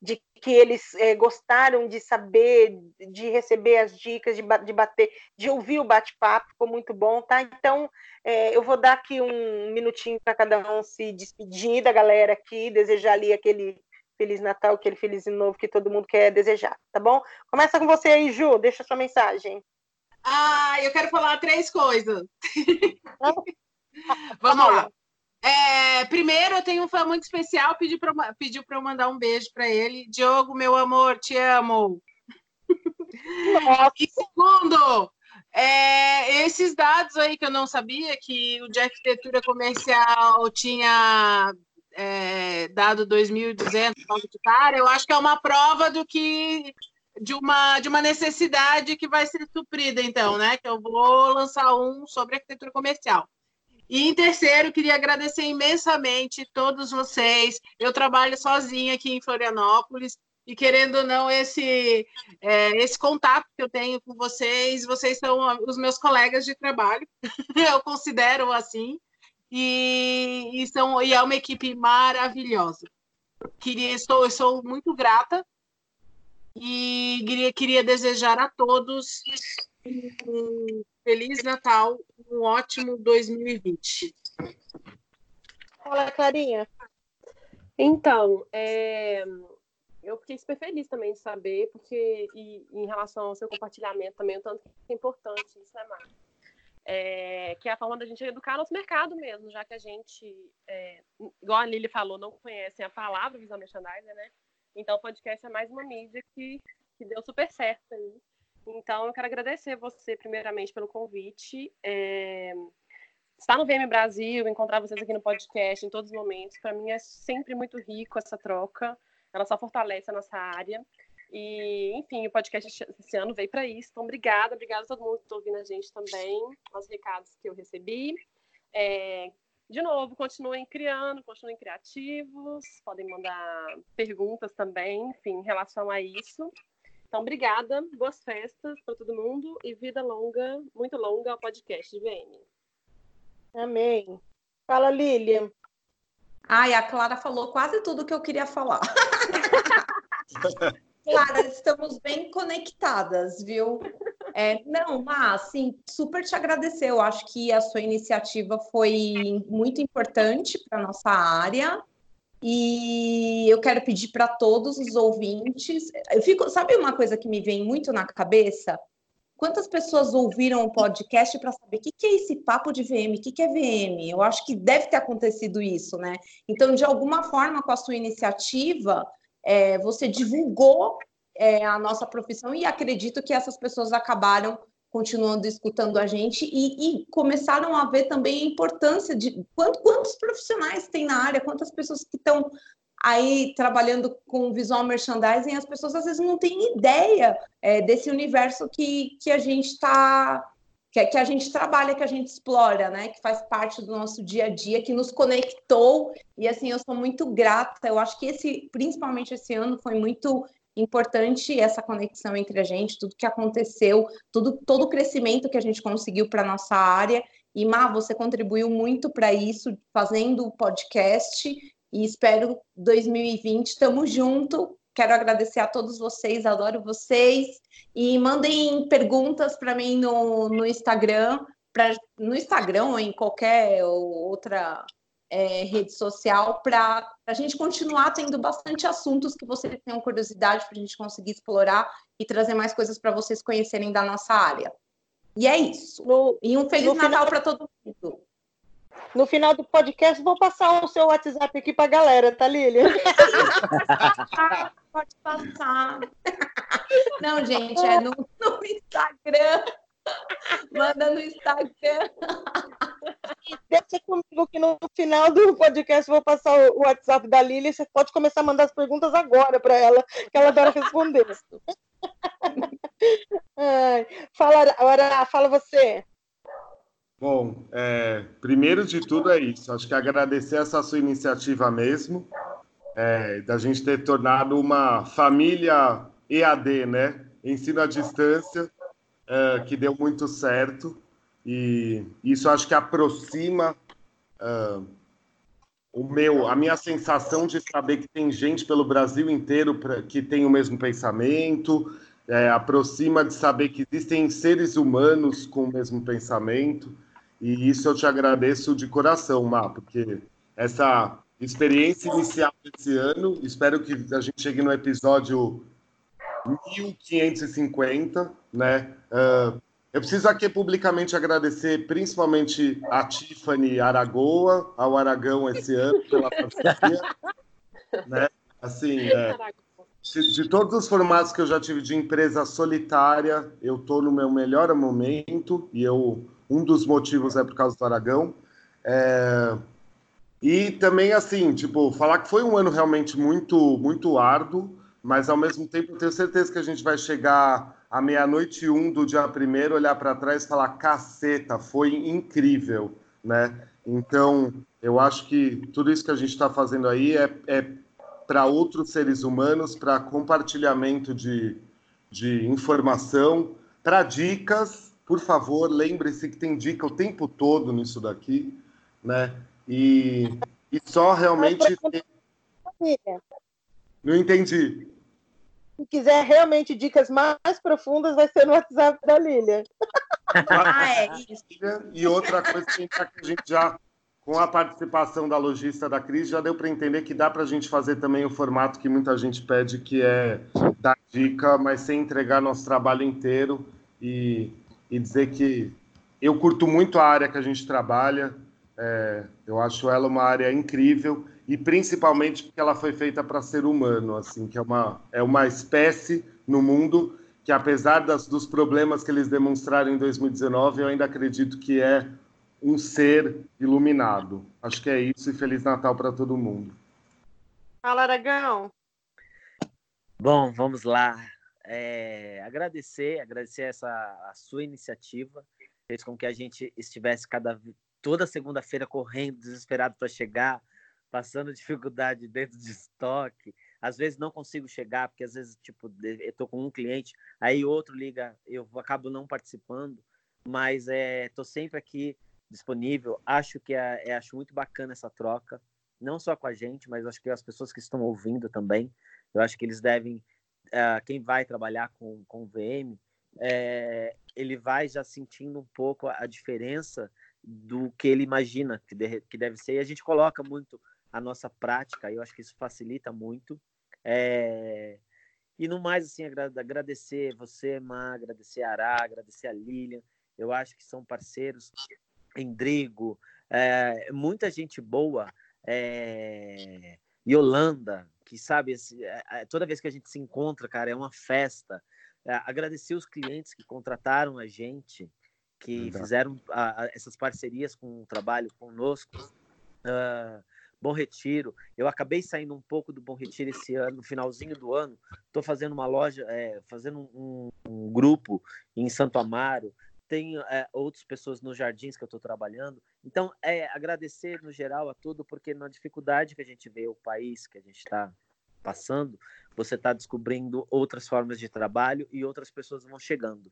de que eles é, gostaram de saber, de receber as dicas, de, de bater, de ouvir o bate-papo, ficou muito bom, tá? Então, é, eu vou dar aqui um minutinho para cada um se despedir da galera aqui, desejar ali aquele Feliz Natal, aquele Feliz Ano Novo que todo mundo quer desejar, tá bom? Começa com você aí, Ju, deixa sua mensagem. Ah, eu quero falar três coisas. Vamos lá. É, primeiro, eu tenho um fã muito especial, pediu para pediu eu mandar um beijo para ele. Diogo, meu amor, te amo. Nossa. E segundo, é, esses dados aí que eu não sabia, que o de arquitetura comercial tinha é, dado 2.200 de cara, eu acho que é uma prova do que de uma de uma necessidade que vai ser suprida, então, né? Que eu vou lançar um sobre arquitetura comercial. E em terceiro, queria agradecer imensamente todos vocês. Eu trabalho sozinha aqui em Florianópolis e querendo ou não esse é, esse contato que eu tenho com vocês, vocês são os meus colegas de trabalho. eu considero assim e, e, são, e é uma equipe maravilhosa. Queria, estou, eu sou muito grata e queria, queria desejar a todos um Feliz Natal, um ótimo 2020. Fala, Clarinha. Então, é, eu fiquei super feliz também de saber, porque e, em relação ao seu compartilhamento também, o tanto que é importante isso, né, Marcos? É, que é a forma da gente educar nosso mercado mesmo, já que a gente, é, igual a Lili falou, não conhecem a palavra visual merchandiser, né? Então o podcast é mais uma mídia que, que deu super certo aí. Então eu quero agradecer você, primeiramente, pelo convite. É, estar no VM Brasil, encontrar vocês aqui no podcast em todos os momentos, para mim é sempre muito rico essa troca ela só fortalece a nossa área. E, enfim, o podcast esse ano veio para isso. Então, obrigada, obrigada a todo mundo que está ouvindo a gente também, aos recados que eu recebi. É, de novo, continuem criando, continuem criativos, podem mandar perguntas também, enfim, em relação a isso. Então, obrigada, boas festas para todo mundo e vida longa, muito longa ao podcast de VM. Amém. Fala, Lilian. Ai, a Clara falou quase tudo que eu queria falar. Clara, estamos bem conectadas, viu? É, não, mas assim, super te agradecer. Eu acho que a sua iniciativa foi muito importante para nossa área. E eu quero pedir para todos os ouvintes. Eu fico, sabe uma coisa que me vem muito na cabeça? Quantas pessoas ouviram o podcast para saber o que, que, é esse papo de VM, o que, que é VM? Eu acho que deve ter acontecido isso, né? Então, de alguma forma, com a sua iniciativa, é, você divulgou é, a nossa profissão e acredito que essas pessoas acabaram continuando escutando a gente e, e começaram a ver também a importância de quantos, quantos profissionais tem na área, quantas pessoas que estão aí trabalhando com visual merchandising, as pessoas às vezes não têm ideia é, desse universo que, que a gente está que, que, a gente trabalha, que a gente explora, né? Que faz parte do nosso dia a dia, que nos conectou e assim eu sou muito grata. Eu acho que esse, principalmente esse ano, foi muito importante essa conexão entre a gente, tudo que aconteceu, tudo todo o crescimento que a gente conseguiu para nossa área. E Má, você contribuiu muito para isso, fazendo o podcast e espero 2020. Tamo junto. Quero agradecer a todos vocês, adoro vocês. E mandem perguntas para mim no, no Instagram, pra, no Instagram ou em qualquer outra é, rede social, para a gente continuar tendo bastante assuntos que vocês tenham curiosidade, para a gente conseguir explorar e trazer mais coisas para vocês conhecerem da nossa área. E é isso. No, e um Feliz Natal final... para todo mundo. No final do podcast, vou passar o seu WhatsApp aqui para a galera, tá, Lília? Pode passar. Não, gente, é no, no Instagram. Manda no Instagram. Deixa comigo que no final do podcast vou passar o WhatsApp da Lília. Você pode começar a mandar as perguntas agora para ela, que ela adora responder. Ai, fala, agora fala você. Bom, é, primeiro de tudo é isso. Acho que agradecer essa sua iniciativa mesmo, é, da gente ter tornado uma família EAD, né? Ensino à distância, é, que deu muito certo. E isso acho que aproxima é, o meu, a minha sensação de saber que tem gente pelo Brasil inteiro pra, que tem o mesmo pensamento, é, aproxima de saber que existem seres humanos com o mesmo pensamento. E isso eu te agradeço de coração, Má, porque essa experiência inicial desse ano, espero que a gente chegue no episódio 1550, né? Uh, eu preciso aqui publicamente agradecer principalmente a Tiffany Aragoa, ao Aragão esse ano, pela parceria. né? Assim, é, de, de, todos os formatos que eu já tive de empresa solitária, eu estou no meu melhor momento e eu um dos motivos é por causa do Aragão. É... E também, assim, tipo, falar que foi um ano realmente muito, muito árduo, mas ao mesmo tempo eu tenho certeza que a gente vai chegar à meia-noite e um do dia primeiro, olhar para trás e falar: caceta, foi incrível, né? Então, eu acho que tudo isso que a gente está fazendo aí é, é para outros seres humanos, para compartilhamento de, de informação, para dicas por favor, lembre-se que tem dica o tempo todo nisso daqui, né? E, e só realmente. Não entendi. quem quiser realmente dicas mais profundas, vai ser no WhatsApp da Lilian. Ah, é isso. E outra coisa que a gente já, com a participação da lojista da Cris, já deu para entender que dá para a gente fazer também o formato que muita gente pede, que é dar dica, mas sem entregar nosso trabalho inteiro e, e dizer que eu curto muito a área que a gente trabalha, é, eu acho ela uma área incrível e principalmente porque ela foi feita para ser humano, assim, que é uma, é uma espécie no mundo que, apesar das, dos problemas que eles demonstraram em 2019, eu ainda acredito que é um ser iluminado. Acho que é isso e Feliz Natal para todo mundo. Fala, Aragão. Bom, vamos lá. É, agradecer, agradecer essa a sua iniciativa, fez com que a gente estivesse cada toda segunda-feira correndo, desesperado para chegar, passando dificuldade dentro de estoque. Às vezes não consigo chegar, porque às vezes, tipo, eu tô com um cliente, aí outro liga, eu acabo não participando, mas é, tô sempre aqui disponível. Acho que é, é, acho muito bacana essa troca, não só com a gente, mas acho que as pessoas que estão ouvindo também. Eu acho que eles devem, uh, quem vai trabalhar com, com VM, é, ele vai já sentindo um pouco a, a diferença do que ele imagina que, de, que deve ser. E a gente coloca muito a nossa prática, eu acho que isso facilita muito. É... E no mais, assim, agradecer você, Má, agradecer a Ará, agradecer a Lilian, eu acho que são parceiros, Endrigo, é... muita gente boa, é... Yolanda, que sabe, é, toda vez que a gente se encontra, cara, é uma festa. É, agradecer os clientes que contrataram a gente, que fizeram a, a, essas parcerias com o trabalho conosco. Uh, Bom Retiro. Eu acabei saindo um pouco do Bom Retiro esse ano, no finalzinho do ano. Estou fazendo uma loja, é, fazendo um, um, grupo em Santo Amaro. Tem é, outras pessoas nos jardins que eu estou trabalhando. Então, é agradecer no geral a tudo, porque na dificuldade que a gente vê o país que a gente está passando, você está descobrindo outras formas de trabalho e outras pessoas vão chegando.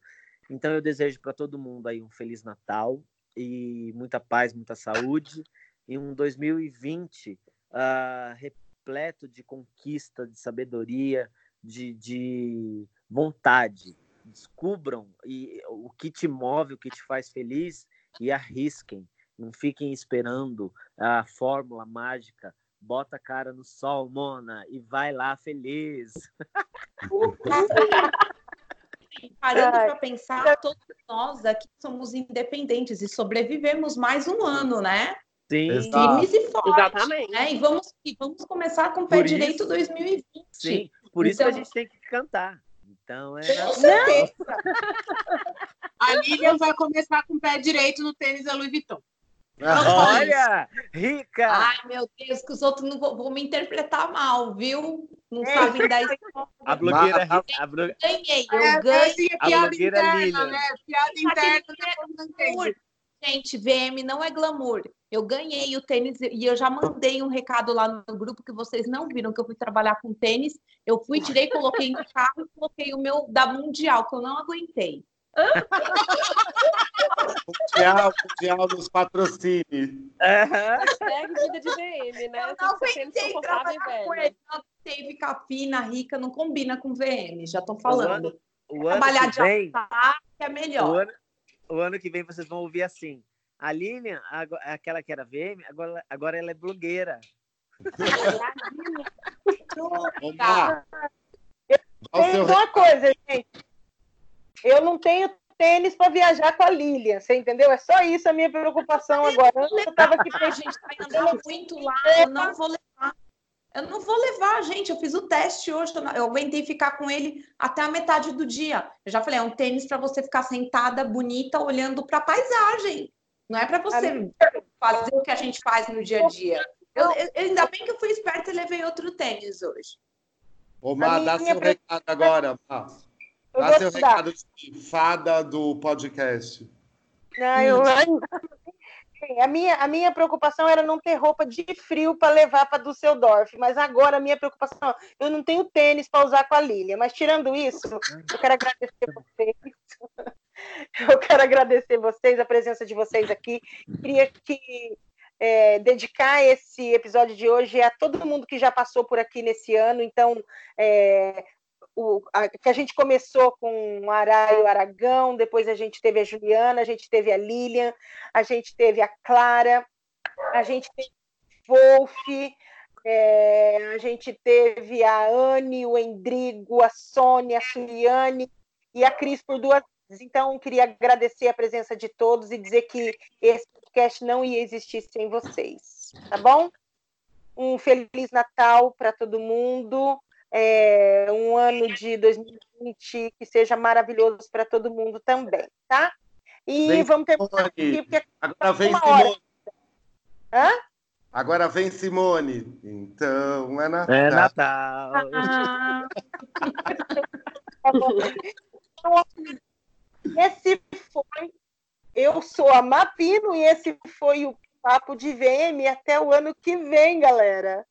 Então, eu desejo para todo mundo aí um Feliz Natal e muita paz, muita saúde em um 2020 uh, ah, repleto de conquista, de sabedoria, de, de vontade. Descubram e, o que te move, o que te faz feliz e arrisquem. Não fiquem esperando a fórmula mágica. Bota a cara no sol, Mona, e vai lá feliz. Parando para pensar, todos nós aqui somos independentes e sobrevivemos mais um ano, né? Sim. Firmes e fortes. Exatamente. Né? E, vamos, e vamos começar com o pé por direito isso, 2020. Sim, por isso então, que a gente tem que cantar. Então é. a Lilian vai começar com o pé direito no tênis da Louis Vuitton. Olha, rica! Ai, meu Deus, que os outros não vão, vão me interpretar mal, viu? Não é. sabem dar história. A blogueira rica. A blo... Ganhei, eu é, ganhei. A piada interna, né? Piada interna. Gente, VM não é glamour. Eu ganhei o tênis e eu já mandei um recado lá no grupo que vocês não viram que eu fui trabalhar com tênis. Eu fui, tirei, coloquei no carro e coloquei o meu da Mundial, que eu não aguentei. mundial, Mundial nos patrocine. Uhum. vida de VM, né? Eu não aguentei trabalhar com ele. Não aguentei ficar fina, rica, não combina com VM, já tô falando. O ano, o ano trabalhar de vem, altar, que é melhor. O ano, o ano que vem vocês vão ouvir assim. A Lilian, aquela que era VM, agora, agora ela é blogueira. Tem uma coisa, gente. Eu não tenho tênis para viajar com a Lilian, você entendeu? É só isso a minha preocupação agora. Eu tava aqui a gente vai andar muito lá, eu não vou levar. Eu não vou levar, gente. Eu fiz o teste hoje. Eu aguentei ficar com ele até a metade do dia. Eu já falei, é um tênis para você ficar sentada, bonita, olhando para a paisagem. Não é para você fazer o que a gente faz no dia a dia. Eu, eu, ainda bem que eu fui esperta e levei outro tênis hoje. Ô, Má, dá seu recado agora, Má. Dá seu recado de fada do podcast. Não, eu a minha, a minha preocupação era não ter roupa de frio para levar para Düsseldorf, mas agora a minha preocupação, eu não tenho tênis para usar com a Lilia. Mas tirando isso, eu quero agradecer vocês. Eu quero agradecer vocês, a presença de vocês aqui. Queria que é, dedicar esse episódio de hoje a todo mundo que já passou por aqui nesse ano. Então, é, o, a, que a gente começou com o Araio Aragão, depois a gente teve a Juliana, a gente teve a Lilian, a gente teve a Clara, a gente teve Wolf, é, a gente teve a Anne, o Endrigo, a Sônia, a Suliane e a Cris por duas vezes. Então, queria agradecer a presença de todos e dizer que esse podcast não ia existir sem vocês, tá bom? Um Feliz Natal para todo mundo, é, um ano de 2020 que seja maravilhoso para todo mundo também, tá? E Vem, vamos ter Simone. porque Agora vem uma hora. Simone. Hã? Agora vem Simone. Então é Natal. É Natal. Ah. Esse foi. Eu sou a Mapino e esse foi o Papo de VM. Até o ano que vem, galera.